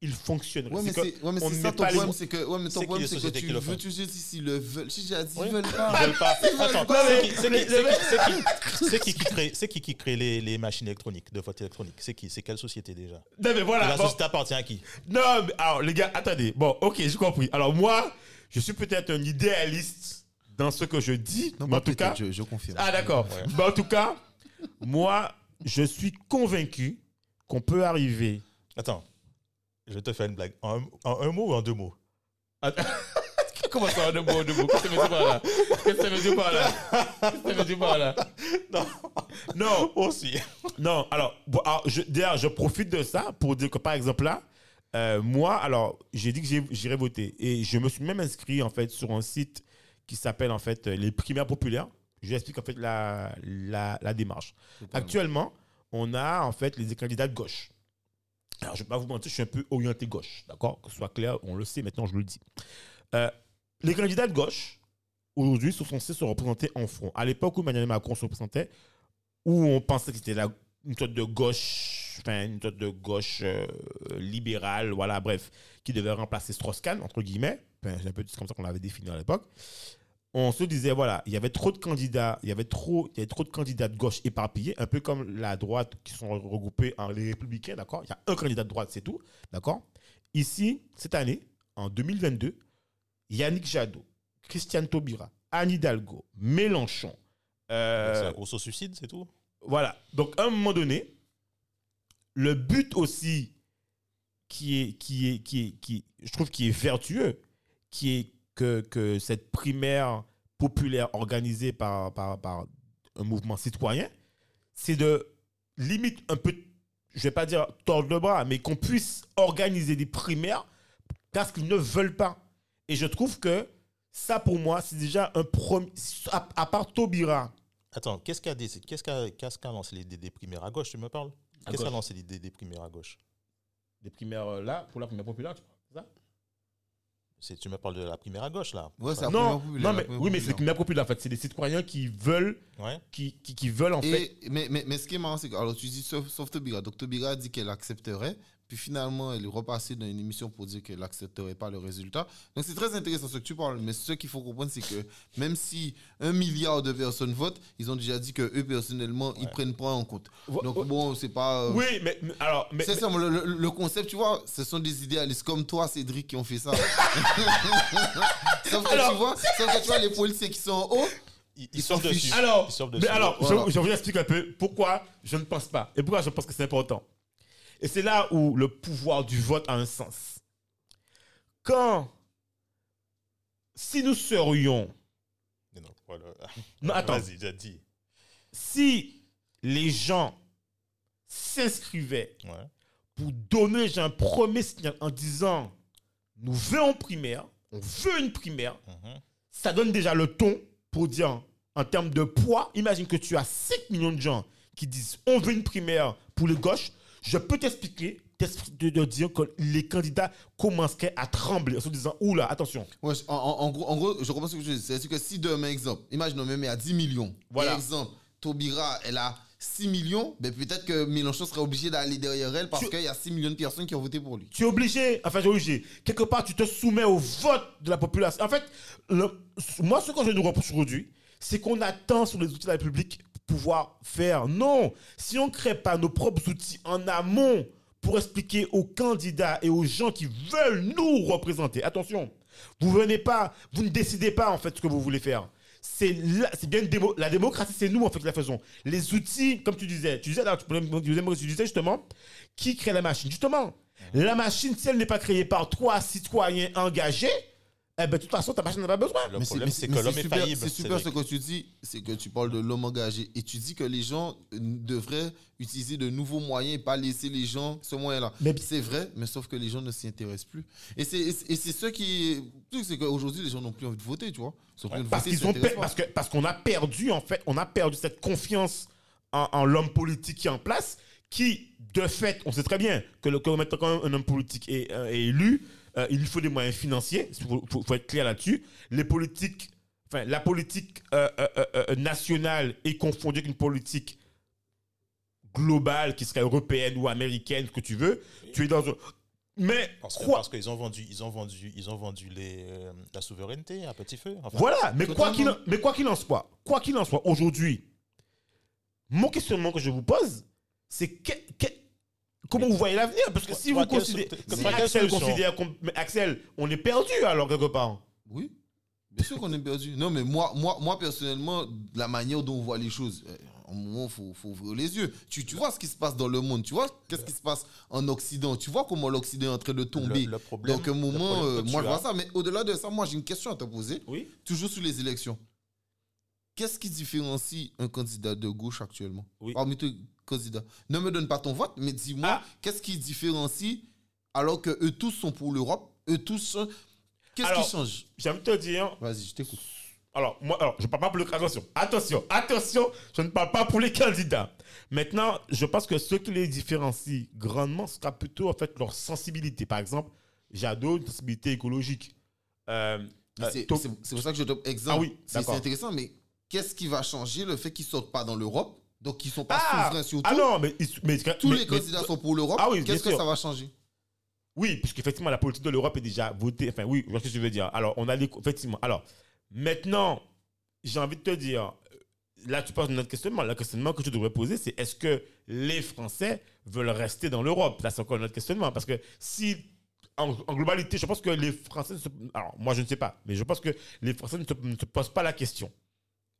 il fonctionnerait. Ouais, mais C'est ouais, ça ton problème, c'est que, ouais, mais ton problème, c'est que tu veux toujours dire s'ils le veulent. Si j'ai dit, ils veulent Ils pas. veulent pas. Attends, c'est qui- c'est qui- c'est qui- c'est qui- c'est qui qui crée, c'est qui qui crée les, les machines électroniques de vote électronique? C'est qui? C'est quelle société déjà? Non mais voilà. La bon. société appartient à qui? Non, mais alors les gars, attendez. Bon, ok, j'ai compris. Alors moi, je suis peut-être un idéaliste dans ce que je dis, Non, mais en tout cas, je, je confirme. Ah d'accord. Ouais. Mais en tout cas, moi, je suis convaincu qu'on peut arriver. Attends, je vais te faire une blague. En, un- en un mot ou en deux mots? Comment ça, en deux mots, en deux mots? Qu'est-ce que par là? Qu'est-ce que par là? Qu'est-ce que par là? Non. Non, Aussi. non. Alors, bon, alors, je, d'ailleurs, je profite de ça pour dire que, par exemple, là, euh, moi, alors, j'ai dit que j'irais voter. Et je me suis même inscrit, en fait, sur un site qui s'appelle, en fait, les primaires populaires. Je vous explique, en fait, la, la, la démarche. Actuellement, on a, en fait, les candidats de gauche. Alors, je ne vais pas vous mentir, je suis un peu orienté gauche, d'accord? Que ce soit clair, on le sait, maintenant je le dis. Euh, les candidats de gauche, aujourd'hui sont censés se représenter en front. À l'époque où Emmanuel Macron se représentait, où on pensait que c'était une sorte de gauche, enfin une sorte de gauche euh, libérale, voilà, bref, qui devait remplacer Strauss-Kahn, entre guillemets, Enfin, c'est un peu comme ça qu'on l'avait défini à l'époque. On se disait, voilà, il y avait trop de candidats, il y avait trop, il y avait trop de candidats de gauche éparpillés, un peu comme la droite qui sont regroupés en les républicains, d'accord? Il y a un candidat de droite, c'est tout, d'accord? Ici, cette année, en 2022, Yannick Jadot, Christiane Taubira, Anne Hidalgo, Mélenchon, euh, C'est un gros suicide, c'est tout? voilà. Donc, à un moment donné, le but aussi qui est, qui est, qui est, qui, je trouve qui est vertueux, qui est que, que cette primaire populaire organisée par, par, par un mouvement citoyen, c'est de limite un peu, je vais pas dire tordre le bras, mais qu'on puisse organiser des primaires parce qu'ils ne veulent pas. Et je trouve que ça, pour moi, c'est déjà un premier. À, à part Taubira, Attends, qu'est-ce qu'a qu'est-ce qu'a qu'est-ce qu'a lancé l'idée des primaires à gauche, tu me parles? Qu'est-ce qu'a lancé l'idée des primaires à gauche? Des primaires euh, là, pour la primaire populaire, tu crois c'est ça C'est- Tu me parles de la primaire à gauche, là Ouais, c'est la Non, première populaire, non la mais, oui, mais c'est des populaire. primaires populaires, en fait. C'est des citoyens qui veulent, Ouais. qui, qui, qui veulent, en fait. Mais, mais, mais ce qui est marrant, c'est que alors, tu dis sauf, sauf Taubira. Donc Taubira a dit qu'elle accepterait. Puis finalement, elle est repassée dans une émission pour dire qu'elle n'accepterait pas le résultat. Donc c'est très intéressant ce que tu parles. Mais ce qu'il faut comprendre, c'est que même si un milliard de personnes votent, ils ont déjà dit que eux, personnellement, ils Ouais. prennent pas en compte. Donc bon, c'est pas. euh, oui, mais, mais- alors, mais, c'est mais- ça, le, le- le concept, tu vois, ce sont des idéalistes comme toi, Cédric, qui ont fait ça. sauf, que Alors- tu vois, sauf que tu vois, les policiers qui sont en haut, Ils, ils s'en dessus. alors, Ils sautent mais alors, Voilà. je, je vous explique un peu pourquoi je ne pense pas et pourquoi je pense que c'est important. Et c'est là où le pouvoir du vote a un sens. Quand, si nous serions, non, voilà. non, attends, Vas-y, j'ai dit. si les gens s'inscrivaient Ouais. pour donner un premier signal en disant nous voulons primaire, on veut une primaire, Mhm. ça donne déjà le ton pour dire en termes de poids, imagine que tu as 5 millions de gens qui disent on veut une primaire pour les gauches, je peux t'expliquer, de, de dire que les candidats commenceraient à trembler en se disant oula, attention. Ouais, en, gros, en gros, je comprends ce que tu dis. C'est-à-dire que si demain, exemple, imaginons même a 10 millions. Voilà. Et exemple, Taubira, elle a 6 millions, ben peut-être que Mélenchon serait obligé d'aller derrière elle parce Tu- qu'il y a 6 millions de personnes qui ont voté pour lui. Tu es obligé, enfin, tu es obligé. Quelque part, tu te soumets au vote de la population. En fait, le- moi, ce que je nous reproche aujourd'hui, c'est qu'on attend sur les outils de la République pouvoir faire. Non, si on ne crée pas nos propres outils en amont pour expliquer aux candidats et aux gens qui veulent nous représenter, attention, vous venez pas, vous ne décidez pas en fait ce que vous voulez faire. C'est bien démo- la démocratie, c'est nous en fait qui la faisons. Les outils, comme tu disais, tu disais, disais, tu disais justement, qui crée la machine? Justement, la machine, si elle n'est pas créée par trois citoyens engagés, eh ben, de toute façon, ta machine n'a pas besoin. Le Mais problème, c'est mais que l'homme est super- faillible. C'est super ce que tu dis, c'est que tu parles de l'homme engagé et tu dis que les gens euh, devraient utiliser de nouveaux moyens et pas laisser les gens ce moyen-là. Mais- c'est vrai, mais sauf que les gens ne s'y intéressent plus. Et c'est ce qui, le truc, c'est qu'aujourd'hui les gens n'ont plus envie de voter, tu vois. Parce qu'ils ont parce que parce qu'on a perdu en fait, on a perdu cette confiance en, en l'homme politique qui est en place, qui de fait, on sait très bien que le que maintenant quand un homme politique est, euh, est élu, euh, il lui faut des moyens financiers. Il faut, faut- faut être clair là-dessus. Les politiques, enfin la politique euh, euh, nationale est confondue avec une politique globale qui serait européenne ou américaine, ce que tu veux. Tu es dans un mais Parce que- parce qu'ils ont vendu, ils ont vendu, ils ont vendu les, euh, la souveraineté à petit feu. Enfin, Voilà, mais quoi qu'il en, mais quoi qu'il en soit, quoi qu'il en soit, aujourd'hui, mon questionnement que je vous pose, c'est que- que- comment vous voyez l'avenir? Parce que si vous considérez, si Axel considère, on est perdu alors quelque part. Oui, bien sûr qu'on est perdu. Non, mais moi, moi, moi personnellement, la manière dont on voit les choses, à un moment, il faut, faut ouvrir les yeux. Tu, tu vois ce qui se passe dans le monde, tu vois qu'est-ce qui se passe en Occident, tu vois comment l'Occident est en train de tomber. le, le problème. Donc, à un moment, euh, moi, je as- vois ça. Mais au-delà de ça, moi, j'ai une question à te poser, Oui. toujours sur les élections. Qu'est-ce qui différencie un candidat de gauche actuellement? Oui. Parmi tous les candidats. Ne me donne pas ton vote, mais dis-moi, Ah. qu'est-ce qui différencie alors que eux tous sont pour l'Europe, eux tous sont... Qu'est-ce qui change? J'ai envie de te dire, Vas-y, je t'écoute. alors, moi, alors, je ne parle pas pour les attention, attention, attention, je ne parle pas pour les candidats. Maintenant, je pense que ce qui les différencie grandement sera plutôt en fait leur sensibilité. Par exemple, Jadot, une sensibilité écologique. Euh, Euh, c'est pour ça que je te exemple. Ah oui, c'est intéressant, mais qu'est-ce qui va changer? Le fait qu'ils sortent pas dans l'Europe Donc, qu'ils sont pas Ah, souverains sur ah tout. non, mais, ils- mais Tous mais- les mais- candidats sont pour l'Europe. Ah oui, Qu'est-ce que sûr. ça va changer? Oui, puisqu'effectivement, la politique de l'Europe est déjà votée. Enfin, oui, je vois ce que je veux dire. Alors, on a les... Effectivement. Alors, maintenant, j'ai envie de te dire, là, tu poses notre questionnement. Le questionnement que tu devrais poser, c'est est-ce que les Français veulent rester dans l'Europe? Là, c'est encore notre questionnement. Parce que si, en, en globalité, je pense que les Français... ne se- Alors, moi, je ne sais pas. Mais je pense que les Français ne se, ne se posent pas la question.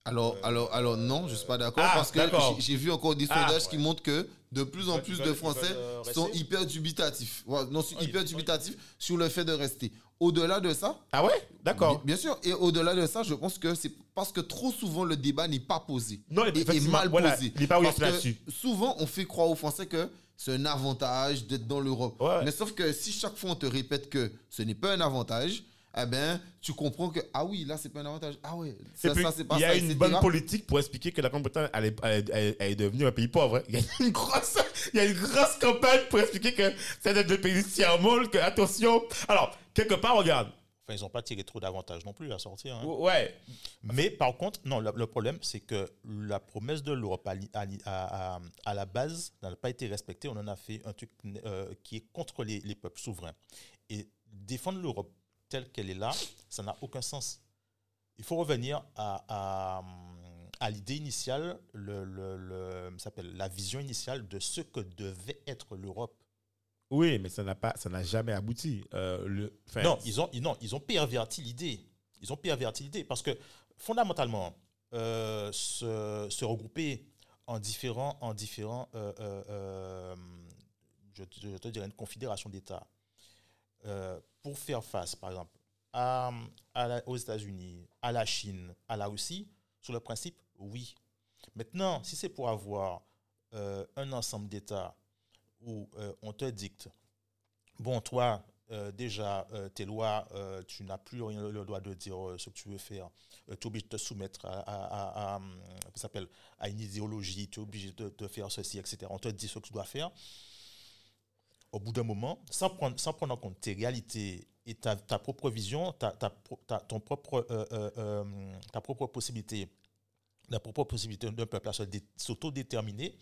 Alors, alors, alors, non, je suis pas d'accord Ah, parce que j'ai- vu encore des Ah, sondages qui montrent que de plus en plus de Français euh, sont hyper dubitatifs. Non, hyper dubitatifs sur le fait de rester. Au-delà de ça, Ah ouais? D'accord. Bien sûr, et au-delà de ça, je pense que c'est parce que trop souvent le débat n'est pas posé. Non, et effectivement, mal voilà, posé. il n'est pas là-dessus. souvent, on fait croire aux Français que c'est un avantage d'être dans l'Europe. Ouais. Mais sauf que si chaque fois on te répète que ce n'est pas un avantage, eh ben, tu comprends que, ah oui, là, c'est pas un avantage. Ah ouais, Et ça, puis, ça, c'est pas il y a ça, une etc. bonne politique pour expliquer que la Grande-Bretagne allait, allait- allait- allait devenir un pays pauvre. hein. Il y a une grosse, il y a une grosse campagne pour expliquer que c'est un pays tiers-monde, que attention. Alors, quelque part, regarde. Enfin, ils n'ont pas tiré trop d'avantages non plus à sortir. hein. Ouais. Mais par contre, non, le, le problème, c'est que la promesse de l'Europe à, à- à- à la base n'a pas été respectée. On en a fait un truc euh, qui est contre les, les peuples souverains. Et défendre l'Europe telle qu'elle est là, ça n'a aucun sens. Il faut revenir à, à- à l'idée initiale, le, le- s'appelle la vision initiale de ce que devait être l'Europe. Oui, mais ça n'a pas, ça n'a jamais abouti. Euh, le, Non, ils ont, non, ils ont perverti l'idée. Ils ont perverti l'idée parce que fondamentalement, euh, se, se regrouper en différents, en différents euh, je, te- je te dirais une confédération d'États pour faire face, par exemple, aux États-Unis, à la Chine, à la Russie, sur le principe, oui. Maintenant, si c'est pour avoir euh, un ensemble d'États où euh, on te dicte, bon, toi, euh, déjà, tes lois, tu n'as plus le droit de dire ce que tu veux faire. tu es obligé de te soumettre à, une idéologie, tu es obligé de faire ceci, etc. On te dit ce que tu dois faire. Au bout d'un moment, sans prendre, sans prendre en compte tes réalités et ta, ta propre vision, ta, ta, ta- ton propre, euh, euh, euh, ta propre possibilité, la propre possibilité d'un peuple à s'autodéterminer,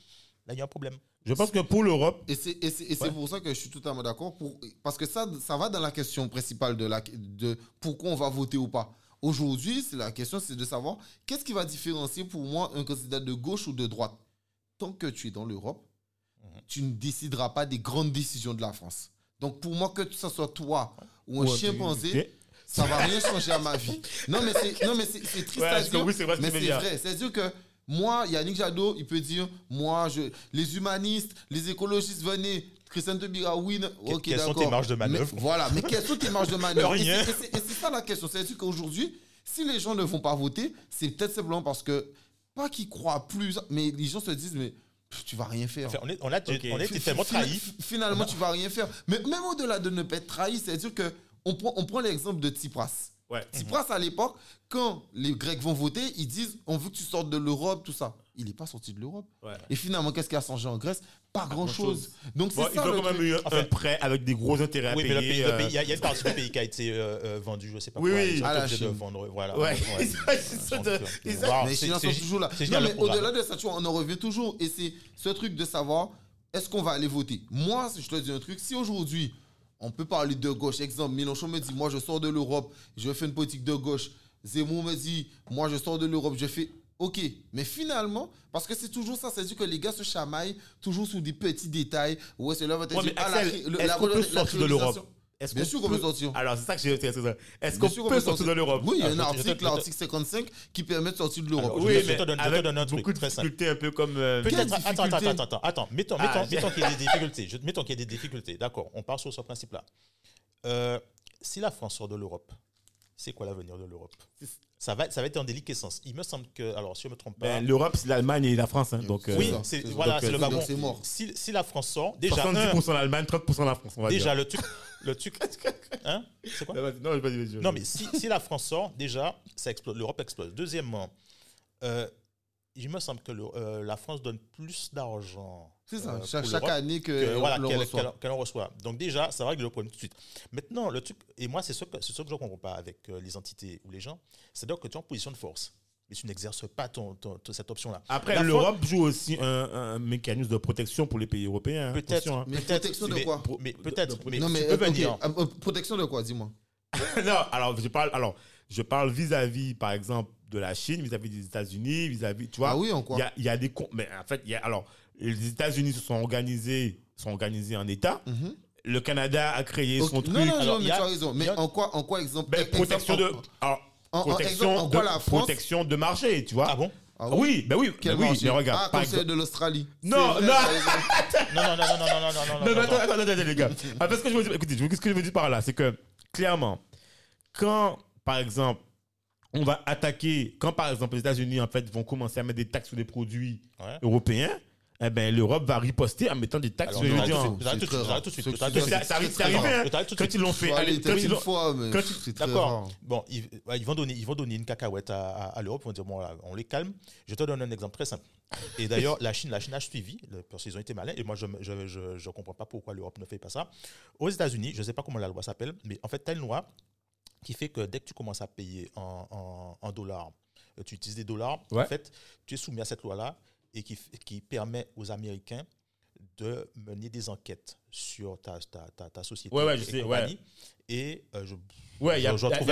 là, il y a un problème. je pense que pour l'Europe, Et c'est et c'est- et c'est Ouais. pour ça que je suis totalement d'accord. pour- Parce que ça, ça va dans la question principale de, la, de pourquoi on va voter ou pas. Aujourd'hui, c'est la question, c'est de savoir qu'est-ce qui va différencier pour moi un candidat de gauche ou de droite. Tant que tu es dans l'Europe. Tu ne décideras pas des grandes décisions de la France. Donc pour moi, que ce soit toi ou un Ouais, chimpanzé, ça va rien changer à ma vie. Non, mais c'est non, mais c'est c'est triste Ouais, à dire. c'est vrai mais c'est vrai. C'est-à-dire que moi, Yannick Jadot, il peut dire moi, je, les humanistes, les écologistes, venez. Christian Tebira, oui. non. Que- Ok, quelles sont tes marges de manœuvre? Mais- Voilà, mais quelles sont tes marges de manœuvre? Et c'est- Et c'est et c'est ça la question. C'est-à-dire qu'aujourd'hui, si les gens ne vont pas voter, c'est peut-être simplement parce que, pas qu'ils croient plus, mais les gens se disent, mais tu vas rien faire. Enfin, on, est, on a, Ok. on a été Fi- tellement fi- trahis. fi- Finalement, tu vas rien faire. Mais même au-delà de ne pas être trahi, c'est-à-dire que on prend, on prend l'exemple de Tsipras. ouais. Tsipras, à l'époque, quand les Grecs vont voter, ils disent on veut que tu sortes de l'Europe, tout ça. Il n'est pas sorti de l'Europe. Ouais. Et finalement, qu'est-ce qui a changé en Grèce? Pas grand-chose. Donc, c'est Bon, il ça quand même eu un, prêt avec des gros intérêts à Oui, payer. euh, il y, a- il y a une partie du pays qui a été euh, euh, vendue, je sais pas Oui, quoi. oui, ils ont à la de Chine. vendre, voilà. Ouais, Ouais. les c'est- Chinois c'est- sont toujours là. c'est Non, mais au-delà de ça, tu vois, on en revient toujours. Et c'est ce truc de savoir est-ce qu'on va aller voter? Moi, si je te dis un truc, si aujourd'hui, on peut parler de gauche, exemple, Mélenchon me dit moi, je sors de l'Europe, je fais une politique de gauche. Zemmour me dit moi, je sors de l'Europe, je fais. Ok, mais finalement, parce que c'est toujours ça, c'est-à-dire que les gars se chamaillent toujours sur des petits détails. Ouais, c'est là, va te Ouais, dire, ah, est-ce la qu'on peut la sortir de l'Europe? Est-ce Bien sûr qu'on peut sortir. Alors, c'est ça que j'ai. Est-ce qu'on peut sortir de l'Europe? Oui, il y a Ah, un article, l'article 55, qui permet de sortir de l'Europe. Oui, mais je te donne- je te avec donne un truc beaucoup de très simple. difficultés, un peu comme... euh, Peut-être, attends, attends, attends, attends, attends, mettons, Ah, mettons, mettons qu'il y ait des difficultés. Je- mettons qu'il y ait des difficultés. D'accord, on part sur ce principe-là. Euh, si la France sort de l'Europe, c'est quoi l'avenir de l'Europe? Ça va, ça va être en déliquescence. Il me semble que, alors si je ne me trompe pas, ben, L'Europe, c'est l'Allemagne et la France. hein, donc, euh, oui, ça, c'est voilà, le euh, wagon. c'est mort. Si, si la France sort, déjà, un, 70% l'Allemagne, 30% la France, on va déjà dire. le truc, le truc, hein, c'est quoi? Non, vas-y, non, vas-y, vas-y, Non, mais si, si la France sort, déjà, ça explose, l'Europe explose. Deuxièmement, euh, il me semble que le- euh, la France donne plus d'argent. C'est ça, euh, chaque, année que, que, voilà, qu'elle reçoit. qu'elle- qu'elle en reçoit. Donc déjà, ça va régler le problème tout de suite. Maintenant, le truc, et moi, c'est ce que, c'est ce que je ne comprends pas avec euh, les entités ou les gens, c'est-à-dire que tu es en position de force, mais tu n'exerces pas ton, ton- ton- cette option-là. Après, La l'Europe joue aussi un, un mécanisme de protection pour les pays européens. hein. Peut-être, hein. Mais peut-être, protection de mais- quoi? Mais peut-être, mais non, tu mais peux euh, venir. protection de quoi, dis-moi? Non, alors je parle, alors je parle vis-à-vis, par exemple, de la Chine, vis-à-vis des États-Unis, vis-à-vis, tu vois. Ah oui, en quoi? Il y y a des mais en fait, il y a alors les États-Unis se sont organisés, sont organisés en État. Mhm. Le Canada a créé Ok, son truc. Non, non, Alors, non, mais a- tu as raison. Mais a- en quoi, en quoi exemple Ben, exemple, protection en- de, alors, en- en protection, exemple, en quoi de, la France protection de marché, tu vois. Ah bon? Ah oui, ben oui, ben oui, mais regarde, Ah, par exemple- de l'Australie. Non, vrai, non. Non, non, non, non, non, non, non, non, non, Non, non, mais non. attends, attends, attends, les gars. Ah, parce que je veux dire, écoutez, je veux- ce que je veux dire par là, c'est que, clairement, quand, par exemple, on va attaquer, quand, par exemple, les États-Unis, en fait, vont commencer à mettre des taxes sur des produits Ouais. européens, eh ben, l'Europe va riposter en mettant des taxes Alors, sur les t'arrête en- tout de suite, C'est arrivé, Quand ils l'ont fait, D'accord. Bon, ils, vont donner, ils vont donner une cacahuète à, l'Europe. Ils vont dire bon, on les calme. Je te donne un exemple très simple. Et d'ailleurs, la Chine, la Chine a suivi parce qu'ils ont été malins. Et moi, je ne je, je, je comprends pas pourquoi l'Europe ne fait pas ça. Aux États-Unis, je ne sais pas comment la loi s'appelle, mais en fait, tu as une loi qui fait que dès que tu commences à payer en, en- en dollars, tu utilises des dollars. Ouais. En fait, tu es soumis à cette loi-là et qui, qui permet aux Américains de mener des enquêtes sur ta, ta, ta, ta société Ouais, ouais, je et sais. Et euh, je, Ouais, Je-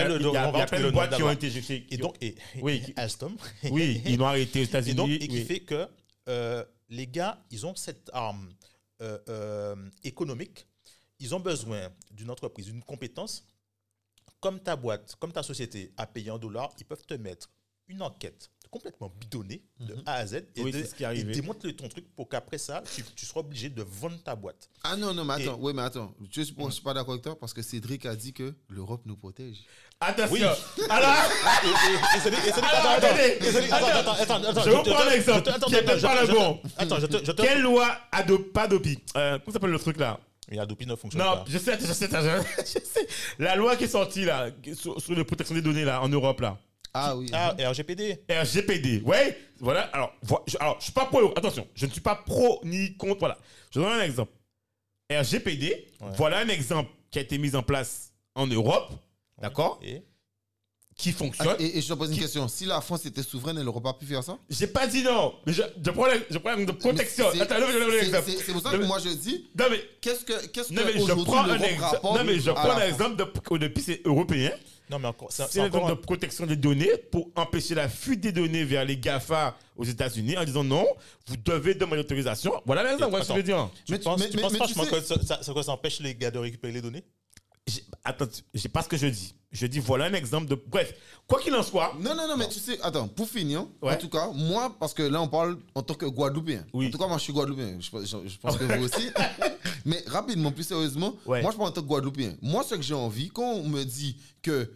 le- il y a- y a plein le de boîtes qui ont été et donc, et, Oui. Alstom. Oui, ils l'ont arrêté aux Et, donc, États-Unis. et qui oui. fait que euh, les gars, ils ont cette arme euh, économique. Ils ont besoin d'une entreprise, d'une compétence. Comme ta boîte, comme ta société a payé en dollars, ils peuvent te mettre une enquête complètement bidonnée de Mhm. A à Z et, Oui, de- c'est ce qui est et arrivé. démontre ton truc pour qu'après ça, tu, tu seras obligé de vendre ta boîte. Ah non, non, mais Et- attends, oui, mais attends. Je suis, je suis pas d'accord avec toi parce que Cédric a dit que l'Europe nous protège. Attention. Oui. Alors, Et, et- et Alors, attends, attends, attends, attends, attends, attends, Je vais vous te- prendre un je te- exemple attends, qui je- pas le bon? Attends, je te, je te- quelle loi adopte pas d'OPI Comment s'appelle le truc là? Mais Adopi ne fonctionne Non, pas. je sais, je sais, je sais. La loi qui est sortie là, sur, sur la protection des données là, en Europe là. Ah oui. Ah, RGPD. RGPD, ouais, voilà. Alors, vo- je, alors, je suis pas pro. Attention, je ne suis pas pro ni contre. Voilà. Je donne un exemple. RGPD, Ouais. voilà un exemple qui a été mis en place en Europe, d'accord, Et? qui Ah, fonctionne. et, et je te pose une question. Si la France était souveraine, elle n'aurait pas pu faire ça? J'ai pas dit non, mais je, je prends le- je prends l'exemple de protection. C'est- Attends, non, je donne c'est- l'exemple. C'est c'est pour ça Non, que mais- moi je dis, Non, mais, qu'est-ce que qu'est-ce non, mais que je aujourd'hui prends un l'Europe exemple. rapporte Non, mais je à prends la un France? exemple de, depuis c'est européen. Non, mais encore, c'est C'est c'est un un- de protection des données pour empêcher la fuite des données vers les GAFA aux États-Unis en disant non, vous devez demander l'autorisation. Voilà ce que je veux dire. Tu Mais tu- penses, mais- tu mais- penses mais tu franchement sais- que ça, ça, empêche les gars de récupérer les données? Attends, j'ai pas ce que je dis. Je dis voilà un exemple de. Bref, quoi qu'il en soit. Non, non, non, mais tu sais, attends, pour finir, Ouais. en tout cas, moi, parce que là, on parle en tant que Guadeloupéen. Oui. En tout cas, moi, je suis Guadeloupéen. Je, je- je pense que vous aussi. mais rapidement, plus sérieusement, Ouais. moi, je parle en tant que Guadeloupéen. Moi, ce que j'ai envie, quand on me dit que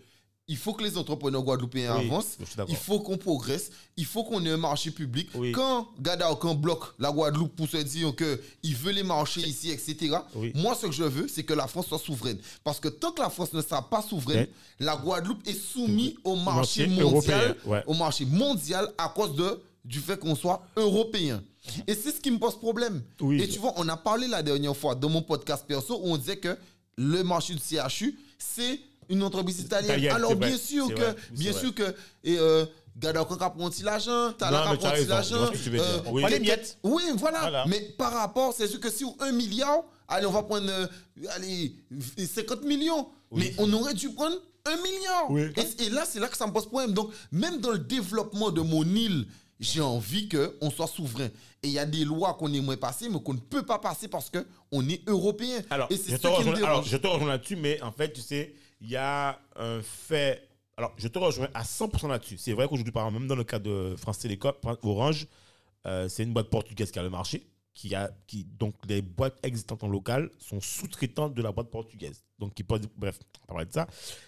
il faut que les entrepreneurs guadeloupéens Oui, avancent, il faut qu'on progresse, il faut qu'on ait un marché public. Oui. Quand Gadaokan bloque la Guadeloupe pour se dire qu'il veut les marchés ici, etc., Oui. moi, ce que je veux, c'est que la France soit souveraine. Parce que tant que la France ne sera pas souveraine, la Guadeloupe est soumise au marché Marché mondial, ouais. au marché mondial à cause de, du fait qu'on soit européen. Et c'est ce qui me pose problème. Et tu vois, on a parlé la dernière fois dans mon podcast perso où on disait que le marché du CHU, c'est une entreprise italienne. Italienne, Alors bien vrai, sûr que, vrai, bien sûr que, et euh, Gada Okan prend l'argent, Tala Non, mais tu as prend l'argent. que. Oui. Les que- miettes. Oui, voilà. Voilà. Mais par rapport, c'est sûr que si on 1 milliard, allez, on va prendre euh, allez, 50 millions. Mais on aurait dû prendre 1 milliard. Oui. Et, et là, c'est là que ça me pose problème. Donc, même dans le développement de mon île, j'ai envie qu'on soit souverain. Et il y a des lois qu'on aimerait passer, mais qu'on ne peut pas passer parce qu'on est européen. Alors, et je c'est te rejoins, alors, je te rejoins là-dessus, mais en fait, tu sais, il y a un fait. Alors, je te rejoins à 100% là-dessus. C'est vrai qu'aujourd'hui, par exemple, même dans le cas de France Télécom, Orange, euh, c'est une boîte portugaise qui a le marché. Qui a, qui, donc, les boîtes existantes en local sont sous-traitantes de la boîte portugaise. Donc, qui peuvent, bref, on parlera de ça.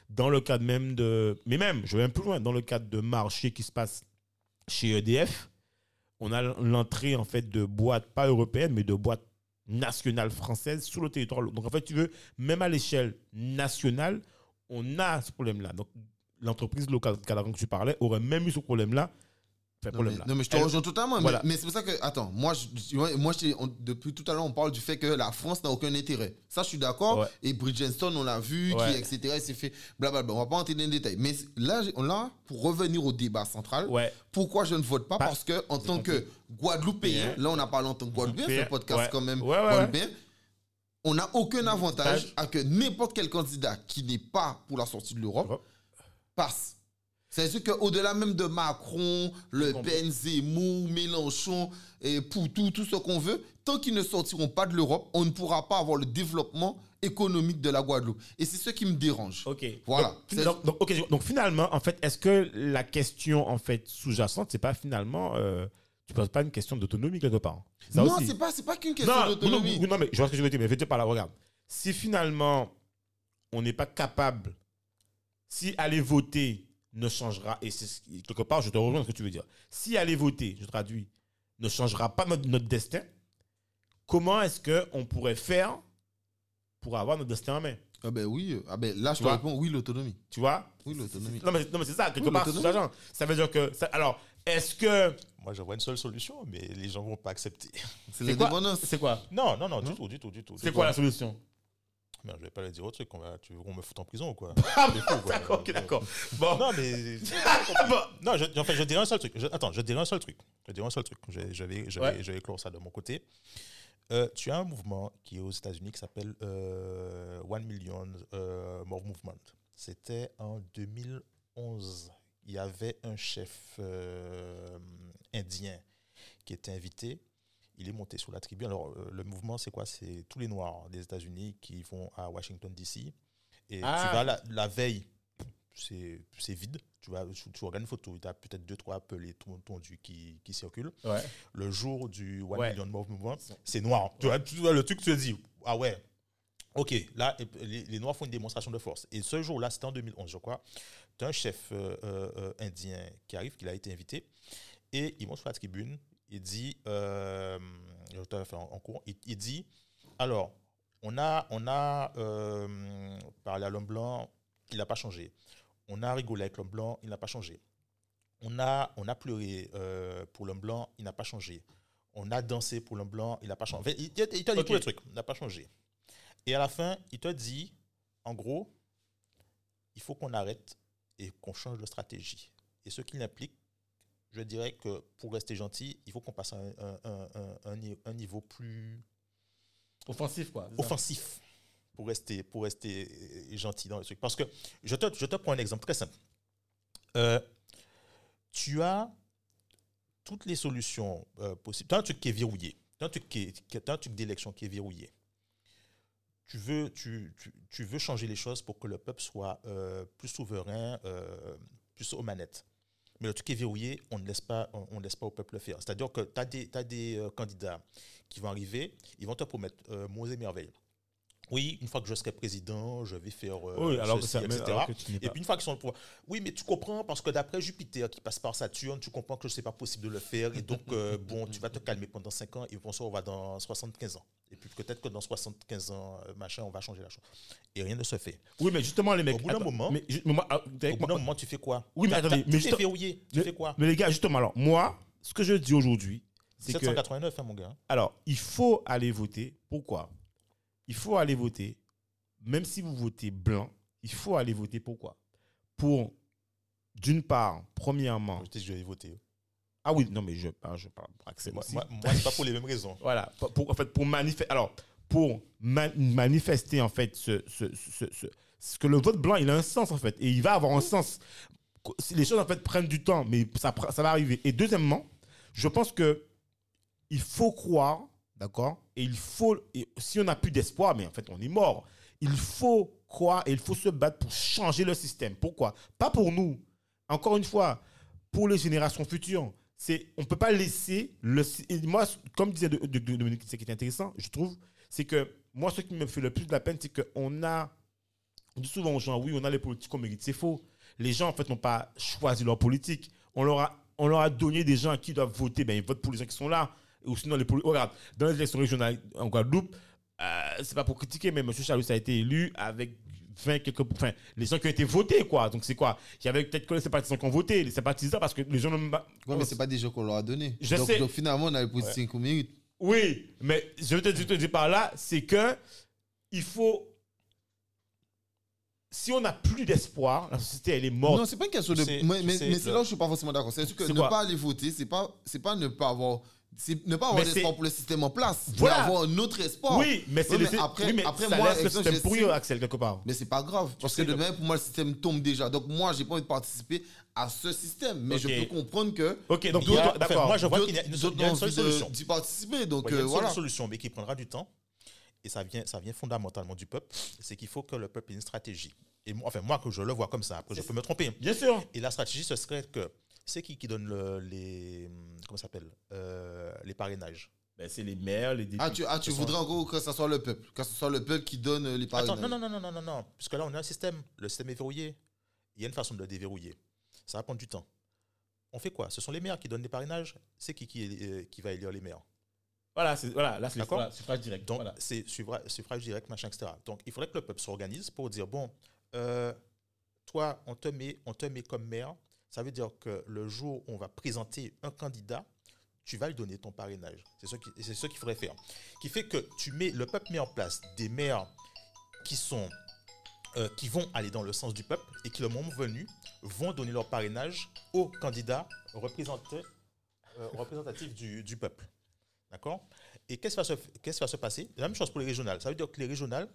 Dans le cadre même de. Mais même, je vais un peu plus loin, dans le cadre de marché qui se passe chez EDF, on a l'entrée en fait de boîtes, pas européennes, mais de boîtes nationales françaises sur le territoire. Donc en fait, tu veux, même à l'échelle nationale, on a ce problème-là. Donc l'entreprise locale Calaran que tu parlais aurait même eu ce problème-là Non problème mais, là. non, mais je te rejoins totalement. mais- Voilà. Mais, c'est pour ça que, attends, moi, je, moi, moi, je- on- depuis tout à l'heure, on parle du fait que la France n'a aucun intérêt. Ça, je suis d'accord. Ouais. Et Bridgestone, on l'a vu, Ouais. qui, etc., il s'est fait blablabla. On va pas entrer dans les détails. Mais là, l'a, pour revenir au débat central, Ouais. pourquoi je ne vote pas? Pas- Parce que, en tant que Guadeloupéen, là, on a parlé en tant que Guadeloupéen, c'est un podcast quand même Ouais, ouais, ouais. Guadeloupéen. On n'a aucun avantage à que n'importe quel candidat qui n'est pas pour la sortie de l'Europe Europe. passe. C'est-à-dire qu'au-delà même de Macron, Le. Pen, Zemmour, Mélenchon, et Poutou, tout ce qu'on veut, tant qu'ils ne sortiront pas de l'Europe, on ne pourra pas avoir le développement économique de la Guadeloupe. Et c'est ce qui me dérange. Ok. Voilà. Donc, donc, donc, ok, donc finalement, en fait, est-ce que la question en fait sous-jacente, c'est pas finalement, euh, tu poses pas une question d'autonomie quelque part Ça non, aussi. c'est pas, c'est pas qu'une question non, d'autonomie. non, non, mais je vois ce que je veux dire, mais je te dire par là, regarde. Si finalement, on n'est pas capable, si aller voter ne changera, et c'est ce qui- quelque part, je te rejoins ce que tu veux dire. Si aller voter, je traduis, ne changera pas notre, notre destin, comment est-ce qu'on pourrait faire pour avoir notre destin en main? Ah ben oui, ah ben là, je te vois? réponds oui, l'autonomie. Tu vois? Oui, l'autonomie. Non, mais, non, mais c'est ça, quelque Oui, part. Ça veut dire que. ça- alors, est-ce que. Moi, je vois une seule solution, mais les gens vont pas accepter. C'est l'indépendance. C'est quoi Non, non, non, du Non tout, du tout, du tout. C'est quoi la solution Merde, je vais pas le dire au truc. On va, tu veux qu'on me foute en prison ou quoi Ah. D'accord, ok, d'accord. Bon. Non, mais. Bon. Non, je, en fait, je dirais un seul truc. Je- attends, je dirais un seul truc. Je dirais un seul truc. Je, je vais, je, vais, Ouais. je vais clore ça de mon côté. Euh, tu as un mouvement qui est aux États-Unis qui s'appelle euh, One Million euh, More Movement. C'était en 2011. Il y avait un chef euh, indien qui était invité. Il est monté sur la tribune. Alors, euh, le mouvement, c'est quoi? C'est tous les Noirs des États-Unis qui vont à Washington, D.C. Et Ah. tu vas la, la veille, c'est vide. Tu, vas, tu, tu regardes une photo, tu as peut-être deux, trois pelés ton- tondus qui, qui circulent. Ouais. Le jour du One Ouais. Million More Movement, c'est noir. Tu vois, tu vois le truc, tu te dis, ah ouais, ok, là, les, les Noirs font une démonstration de force. Et ce jour-là, c'était en 2011, je crois. Tu as un chef euh, euh, indien qui arrive, qui a été invité, et il monte sur la tribune, il dit, euh, en, cours, il, il dit, alors, on a, on a euh, parlé à l'homme blanc, il n'a pas changé. On a rigolé avec l'homme blanc, il n'a pas changé. On a, on a pleuré euh, pour l'homme blanc, il n'a pas changé. On a dansé pour l'homme blanc, il n'a pas changé. Il, te- il te dit Ok. tous les trucs, il n'a pas changé. Et à la fin, il te dit, en gros, il faut qu'on arrête et qu'on change de stratégie. Et ce qui implique, je dirais que pour rester gentil, il faut qu'on passe à un, un- un- un- un ni- un niveau plus Offensif, quoi. offensif pour rester, pour rester gentil dans le truc. Parce que je te, je te prends un exemple très simple. Euh, tu as toutes les solutions euh, possibles. Tu as un truc qui est verrouillé. Tu as un truc, qui est- t'as un truc d'élection qui est verrouillé. Tu veux, tu, tu- tu veux changer les choses pour que le peuple soit euh, plus souverain, plus aux manettes. Mais le truc est verrouillé, on ne laisse pas, on, laisse pas au peuple le faire. C'est-à-dire que tu as des, t'as des euh, candidats qui vont arriver, ils vont te promettre euh, et merveilles. Oui, une fois que je serai président, je vais faire euh, Oui, alors que ceci, etc. alors que Et puis une fois qu'ils sont au pouvoir, oui, mais tu comprends parce que d'après Jupiter qui passe par Saturne, tu comprends que ce n'est pas possible de le faire. Et donc, euh, bon, tu vas te calmer pendant 5 ans et bonsoir, on va dans 75 ans. Et puis peut-être que dans 75 ans, euh, machin, on va changer la chose. Et rien ne se fait. Oui, mais justement, les mecs. Au bout d'un moment- Mais, ju- mais moi, ah, Au bout d'un moment, tu fais quoi? Oui, mais attendez, mais juste- verrouillé. Tu mais- fais quoi? Mais les gars, justement, alors, moi, ce que je dis aujourd'hui, c'est que. 789, hein, mon gars. Alors, il faut aller voter. Pourquoi? Il faut aller voter, même si vous votez blanc, il faut aller voter. Pourquoi? Pour, d'une part, premièrement. Je vais voter. Ah oui, non, mais je, ah, je parle pour accès Moi, moi, moi, c'est pas pour les mêmes raisons. Voilà, pour, en fait, pour manifester. Alors, pour ma- manifester, en fait, ce, ce, ce, ce- ce que le vote blanc, il a un sens, en fait. Et il va avoir un sens. Les choses, en fait, prennent du temps, mais ça, ça va arriver. Et deuxièmement, je pense que il faut croire, d'accord Et il faut. Et si on n'a plus d'espoir, mais en fait, on est mort. Il faut croire et il faut se battre pour changer le système. Pourquoi? Pas pour nous. Encore une fois, pour les générations futures. C'est, on peut pas laisser le. Moi, comme disait Dominique, ce qui est intéressant, je trouve, c'est que moi, ce qui me fait le plus de la peine, c'est qu'on a. On dit souvent aux gens, oui, on a les politiques qu'on mérite. C'est faux. Les gens, en fait, n'ont pas choisi leur politique. On leur a, on leur a donné des gens qui doivent voter. Ben, ils votent pour les gens qui sont là. Ou sinon, les politiques. Regarde, dans les élections régionales en Guadeloupe, euh, c'est pas pour critiquer, mais M. Chalus a été élu avec 20 quelques. Enfin, les gens qui ont été votés, quoi. Donc, c'est quoi? Il y avait peut-être que les sympathisants qui ont voté, les sympathisants, parce que les gens n'ont pas. Ouais, mais c'est pas des jeux qu'on leur a donné. Je donc, sais. donc finalement, on a posé 5 minutes. Oui, mais je veux te dire, te dire par là, c'est que il faut. Si on n'a plus d'espoir, la société, elle est morte. Non, c'est pas une question de. Mais, mais, mais c'est là où je suis pas forcément d'accord. C'est que ne pas aller voter, c'est pas, c'est pas ne pas avoir. C'est ne pas avoir d'espoir pour le système en place, Voilà. mais avoir un autre espoir. oui, mais c'est mais après- oui, mais après, ça moi, laisse le système sais- Axel, quelque part. Mais c'est pas grave. Parce que sais de que- même, pour moi, le système tombe déjà. Donc, moi, j'ai pas envie de participer à ce système. Mais je peux comprendre que. Ok, donc a- enfin, d'accord. moi, je vois qu'il y a une, seule solution. d'y participer. Donc, Ouais, il y a euh, une seule voilà. solution, mais qui prendra du temps. Et ça vient, ça vient fondamentalement du peuple. C'est qu'il faut que le peuple ait une stratégie. Et moi, enfin, moi, que je le vois comme ça, après, je peux me tromper. Bien sûr. Et la stratégie, ce serait que c'est qui qui donne le- les. Comment ça s'appelle Euh, Les parrainages? Ben, c'est les maires, les députés. Ah, tu, ah, tu Ce sont- voudrais encore que ce soit le peuple. Que ce soit le peuple qui donne les Attends, parrainages. non, non, non, non, non, non, non. Puisque là, on a un système. Le système est verrouillé. Il y a une façon de le déverrouiller. Ça va prendre du temps. On fait quoi? Ce sont les maires qui donnent les parrainages. C'est qui qui, euh, qui va élire les maires? Voilà, c'est, voilà, là, c'est voilà, suffrage direct. Donc, voilà. c'est suffrage, suffrage direct, machin, etc. Donc, il faudrait que le peuple s'organise pour dire bon, euh, toi, on te, met, on te met comme maire. Ça veut dire que le jour où on va présenter un candidat, tu vas lui donner ton parrainage. C'est ce qui- c'est ce qu'il faudrait faire. Qui fait que le peuple met en place des maires euh, qui vont aller dans le sens du peuple et qui, le moment venu, vont donner leur parrainage aux candidats euh, représentatifs du, peuple. D'accord? Et qu'est-ce qui va se passer? La même chose pour les régionales. Ça veut dire que les régionales,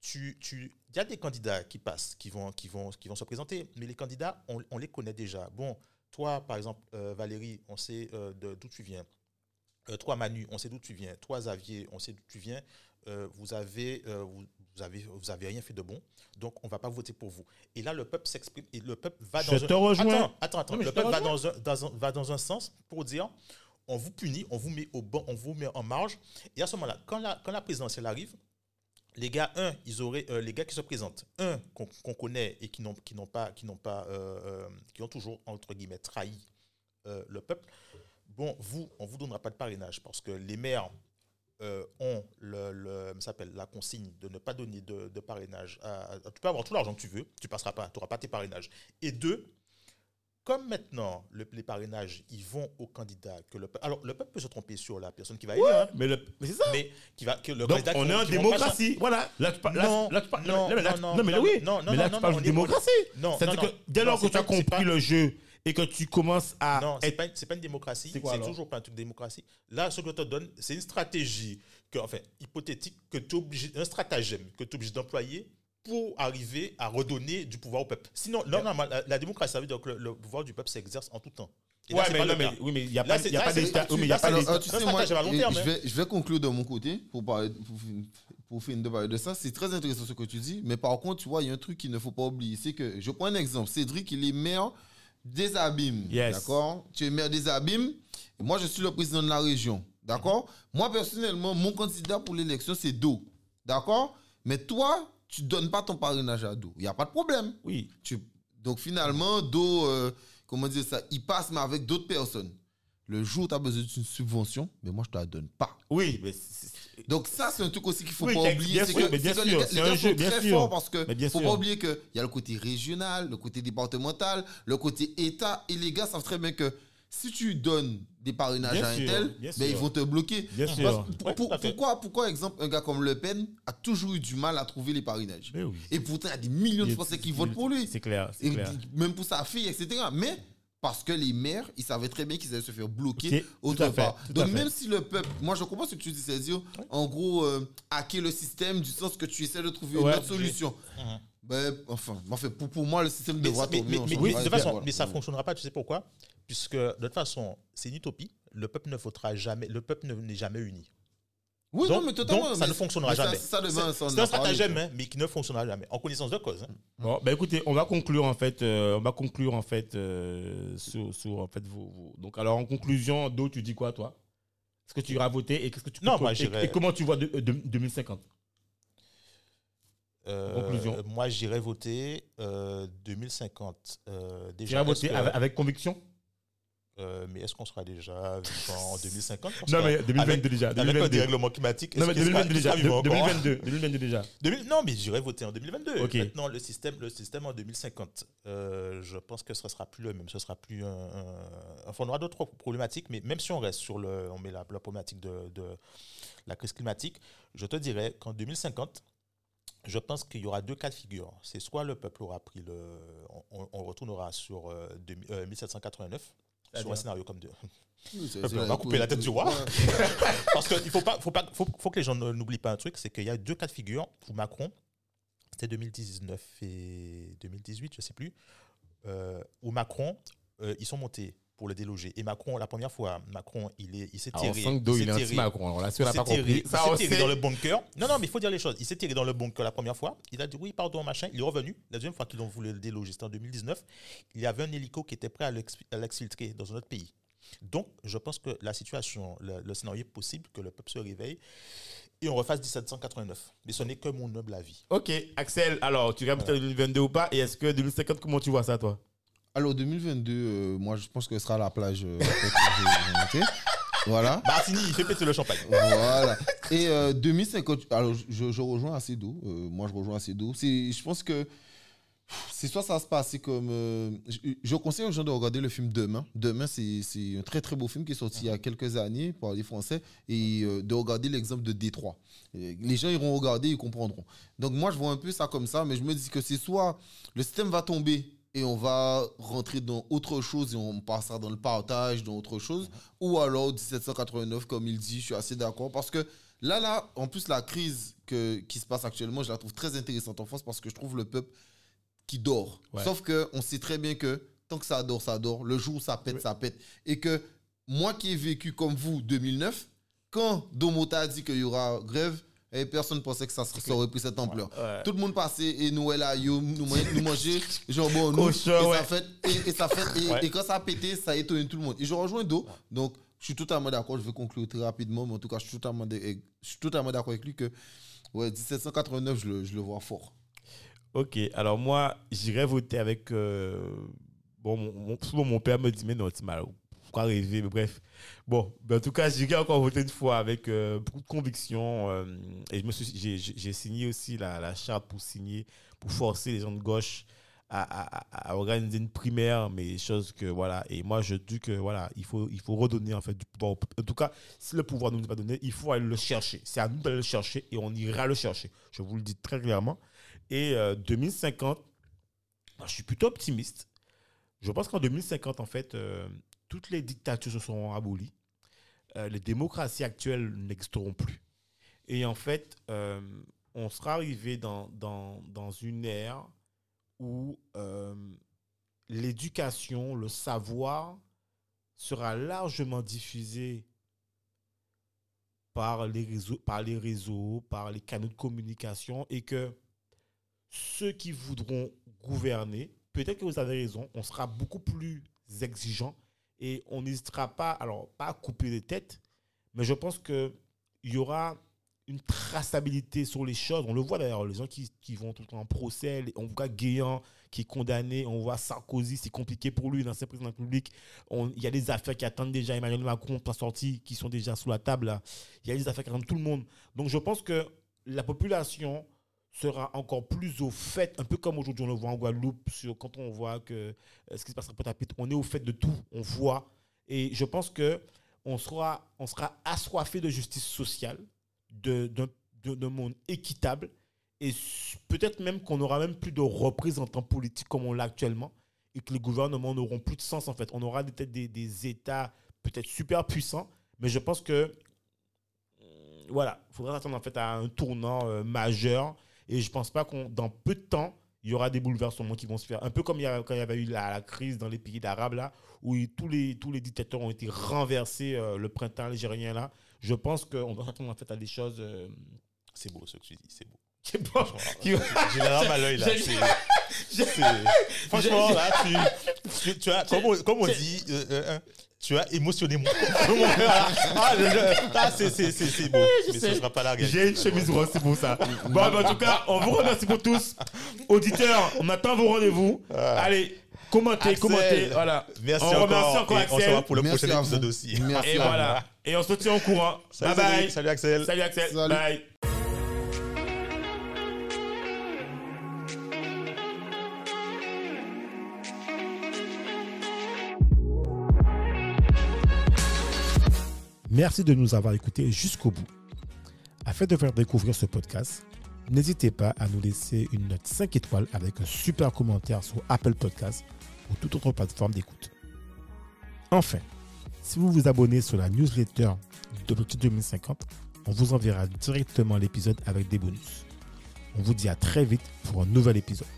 tu, tu, il y a des candidats qui passent, qui vont, qui vont, qui vont se présenter, mais les candidats, on, on les connaît déjà. Bon, toi, par exemple, euh, Valérie, on sait euh, d'où tu viens. Euh, toi, Manu, on sait d'où tu viens. Toi, Xavier, on sait d'où tu viens. Euh, vous avez, vous, vous avez, vous avez rien fait de bon, donc on va pas voter pour vous. Et là, le peuple s'exprime et le peuple va Je dans te un... rejoins. Attends, attends, attends. Non, Le peuple va rejoins. dans, un, dans un- va dans un sens pour dire on vous punit, on vous met au banc, on vous met en marge. Et à ce moment-là, quand la, quand la présidentielle arrive, les gars, un, ils auraient, euh, les gars qui se présentent, un, qu'on connaît et qui n'ont pas, qui n'ont pas, euh, euh, qui ont toujours, entre guillemets, trahi le peuple, bon, vous, on vous donnera pas de parrainage parce que les maires ont le, s'appelle la consigne de ne pas donner de, parrainage. tu peux avoir tout l'argent que tu veux, tu passeras pas, tu n'auras pas tes parrainages. Et deux, comme maintenant le- les parrainages, ils vont aux candidats que le peuple. Alors le peuple peut se tromper sur la personne qui va élire, hein, Mais, mais c'est ça. mais qui va que le Donc, candidat on qui est en démocratie. Voilà. Là, tu parles. Non, là, tu parles- non, non, mais là, non, non, mais là, oui. non, non, mais là, non, tu parles de démocratie. Non, C'est-à-dire que dès lors que tu as compris le jeu et que tu commences à Non, c'est pas, c'est pas une démocratie. C'est toujours pas un truc de démocratie. Là, ce que je te donne, c'est une stratégie, que, enfin, hypothétique, que tu obligé, un stratagème que tu es obligé d'employer pour arriver à redonner du pouvoir au peuple. Sinon, normalement, la, la démocratie, ça veut dire que le, le pouvoir du peuple s'exerce en tout temps. Et Ouais, mais, pas non, mais, oui, mais il n'y a Là, pas, y a d'état. tu- Oui, mais il y a là, pas c'est- d'état. Alors, tu Un sais, moi, je hein. vais, je vais conclure de mon côté pour, parler, pour, pour finir de parler de ça. C'est très intéressant ce que tu dis. Mais par contre, tu vois, il y a un truc qu'il ne faut pas oublier. C'est que, je prends un exemple. Cédric, il est maire des Abîmes. Yes. D'accord? Tu es maire des Abîmes. Et moi, je suis le président de la région. D'accord? Moi, personnellement, mon candidat pour l'élection, c'est Do. D'accord? Mais toi, tu donnes pas ton parrainage à Do. Il n'y a pas de problème. Oui. Tu- Donc finalement, Do, euh, comment dire ça, il passe, mais avec d'autres personnes. Le jour où tu as besoin d'une subvention, mais moi, je ne te la donne pas. Oui, mais Donc ça, c'est un truc aussi qu'il faut Oui, pas oublier. C'est que, mais bien c'est que sûr, les gars, jeu, très sûr. forts parce que Mais bien faut sûr. pas oublier qu'il y a le côté régional, le côté départemental, le côté État. Et les gars savent très bien que si tu donnes des parrainages Bien à un sûr, tel, bien ben, ils vont te bloquer. Bien Parce- sûr. pour- Ouais, pour- tout à fait. pourquoi, pourquoi, exemple, un gars comme Le Pen a toujours eu du mal à trouver les parrainages? Oui. Et pourtant, il y a des millions de Français qui votent pour lui. C'est clair, clair. même pour sa fille, etc. Mais parce que les maires, ils savaient très bien qu'ils allaient se faire bloquer Ok, tout autre fait, part. Donc fait. même si le peuple, moi je comprends ce que tu dis, c'est dire, en gros, euh, hacker le système du sens que tu essaies de trouver Ouais, une autre solution. Mhm. Ben, enfin, enfin, pour, pour moi, le système Mais, devra ça- mais- mais- en mais- de Voilà. façon, mais ça ne fonctionnera pas, tu sais pourquoi? Puisque de toute façon, c'est une utopie. Le peuple ne votera jamais, le peuple ne- n'est jamais uni. Oui, donc, non, mais totalement. donc, ça mais- ne fonctionnera jamais. Ça, C'est ça, un stratagème, hein, mais qui ne fonctionnera jamais, en connaissance de cause. hein. Bon, bah écoutez, on va conclure en fait, euh, on va conclure en fait euh, sur, sur, en fait vos, vos- Donc alors en conclusion, Do, tu dis quoi toi? Est-ce que tu iras voter et qu'est-ce que tu Non, moi, et, j'irai- et comment tu vois de- de- 2050 Euh, Conclusion. Moi, j'irai voter euh, 2050. Euh, Tu déjà, est-ce voter que- avec, avec conviction? Euh, mais est-ce qu'on sera déjà vivant en 2050 Parce Non, mais 2022 avec- déjà. Avec le 2022. dérèglement climatique, Non, mais qu'il sera- 2022 qu'il déjà. sera vivant encore? 2022. 2022 déjà. 2000 non, mais j'irai voter en 2022. Ok. Maintenant, le système, le système en 2050, euh, je pense que ce sera plus le même. Ce sera plus un. un- Enfin, on aura d'autres problématiques, mais même si on reste sur le, on met la, la problématique de, de la crise climatique, je te dirais qu'en 2050, je pense qu'il y aura deux cas de figure. C'est soit le peuple aura pris le, on, on retournera sur euh, 2000 euh, 1789 sur un scénario comme deux. On va couper la tête du roi. Parce qu'il faut, pas, faut, pas, faut, faut que les gens n'oublient pas un truc, c'est qu'il y a deux cas de figure pour Macron. C'était 2019 et 2018, je ne sais plus. Euh, où Macron, euh, ils sont montés pour le déloger. Et Macron, la première fois, Macron, il est- il s'est Alors, tiré. Sangdo, s'est il est tiré- anti-Macron. Alors là, si il on n'a s'est pas compris, il ça, s'est tiré sait. dans le bunker. Non, non, mais il faut dire les choses. Il s'est tiré dans le bunker la première fois. Il a dit oui, pardon, machin. Il est revenu. La deuxième fois qu'ils ont voulu le déloger, c'était en 2019. Il y avait un hélico qui était prêt à l'ex- à l'exfiltrer dans un autre pays. Donc, je pense que la situation, le, le scénario est possible que le peuple se réveille et on refasse 1789. Mais ce n'est que mon humble avis. Ok, Axel, alors, tu regardes peut-être 2022 ou pas Et est-ce que 2050, comment tu vois ça, toi? Alors 2022, euh, moi je pense que ce sera la plage. euh, après que j'ai invité. Voilà. Martini, il fait péter le champagne. Voilà. Et euh, 2050, alors je, je rejoins assez d'eau. moi, je rejoins assez d'eau. C'est- Je pense que c'est soit ça se passe comme. euh, je, je conseille aux gens de regarder le film Demain. Demain, c'est c'est un très très beau film qui est sorti il y a quelques années par les Français et euh, de regarder l'exemple de Détroit. Les gens iront regarder, ils comprendront. Donc moi, je vois un peu ça comme ça, mais je me dis que c'est soit le système va tomber et on va rentrer dans autre chose et on passera dans le partage, dans autre chose, ou alors 1789, comme il dit, je suis assez d'accord, parce que là, là, en plus, la crise que, qui se passe actuellement, je la trouve très intéressante en France, parce que je trouve le peuple qui dort. Ouais. Sauf qu'on sait très bien que tant que ça dort, ça dort. Le jour où ça pète, ça pète. Et que moi qui ai vécu comme vous 2009, quand Domota a dit qu'il y aura grève, et personne pensait que ça, aurait pris cette ampleur. Ouais. Tout le monde passait et Noël à yo, nous, nous manger, jambon, nous, et, ouais. ça fait, et, et ça fait, et, quand ça a pété, ça a étonné tout le monde. Et je rejoins Do, donc je suis totalement d'accord, je vais conclure très rapidement, mais en tout cas, je suis totalement, de- je suis totalement d'accord avec lui que ouais, 1789, je le, je le vois fort. Ok, alors moi, j'irais voter avec. euh, bon, mon, mon père me dit, mais non, tu m'as pourquoi rêver, mais bref. Bon, ben, en tout cas, j'irai encore voter une fois avec euh, beaucoup de conviction. euh, et j'ai, j'ai- j'ai signé aussi la, la charte pour signer, pour forcer les gens de gauche à, à- organiser une primaire, mais chose que voilà. Et moi, je dis que voilà, il faut, il faut redonner en fait du pouvoir. En tout cas, si le pouvoir nous est pas donné, il faut aller le chercher. C'est à nous d'aller le chercher et on ira le chercher. Je vous le dis très clairement. Et euh, 2050, moi, je suis plutôt optimiste. Je pense qu'en 2050, en fait, euh, toutes les dictatures se seront abolies. Euh, les démocraties actuelles n'existeront plus. Et en fait, euh, on sera arrivé dans, une ère où euh, l'éducation, le savoir sera largement diffusé par les réseaux, par les réseaux, par les canaux de communication et que ceux qui voudront gouverner, peut-être que vous avez raison, on sera beaucoup plus exigeant et on n'hésitera pas, alors pas à couper les têtes, mais je pense qu'il y aura une traçabilité sur les choses. On le voit d'ailleurs, les gens qui, qui vont tout le temps en procès, on voit Guéant qui est condamné, on voit Sarkozy, c'est compliqué pour lui, de la République. On- Il y a des affaires qui attendent déjà Emmanuel Macron pour sortie, qui sont déjà sous la table. Il y a des affaires qui attendent tout le monde. Donc je pense que la population sera encore plus au fait, un peu comme aujourd'hui on le voit en Guadeloupe, sur, quand on voit que euh, ce qui se passe à Pointe-à-Pitre, on est au fait de tout, on voit. Et je pense que on sera, on sera assoiffé de justice sociale, de- d'un de, d'un monde équitable, et peut-être même qu'on n'aura même plus de représentants politiques comme on l'a actuellement, et que les gouvernements n'auront plus de sens en fait. On aura peut-être des, des États peut-être super puissants, mais je pense que voilà, il faudra s'attendre en fait à un tournant euh, majeur. Et je pense pas qu'on dans peu de temps, il y aura des bouleversements qui vont se faire. Un peu comme il y a, quand il y avait eu la, la crise dans les pays d'Arabes, là, où il- tous, les, tous les dictateurs ont été renversés euh, le printemps algérien, là. Je pense qu'on doit s'attendre en fait à des choses. euh, C'est beau ce que tu dis, c'est beau. qui est pas- qui- J'ai la larme à l'œil là. Franchement, là, tu, tu, tu as, comme on, comme on dit, euh, euh, euh, tu as émotionné mon. Ah, je- je- ah, c'est- beau. je Mais sais. ce sera pas la réalité. J'ai une chemise rose, c'est pour ça. Bon, ben, en tout cas, on vous remercie pour tous. Auditeurs, on attend vos rendez-vous. Ah. Allez, commentez, Axel. commentez. Voilà. Merci on encore. remercie encore et on se Axel. revoit pour le Merci prochain épisode aussi. Merci Et voilà. Et on se tient au courant. Salut, bye bye. Salut Axel. Salut Axel. Salut. Bye. Merci de nous avoir écoutés jusqu'au bout. Afin de faire découvrir ce podcast, n'hésitez pas à nous laisser une note 5 étoiles avec un super commentaire sur Apple Podcasts ou toute autre plateforme d'écoute. Enfin, si vous vous abonnez sur la newsletter d'Objectif 2050, on vous enverra directement l'épisode avec des bonus. On vous dit à très vite pour un nouvel épisode.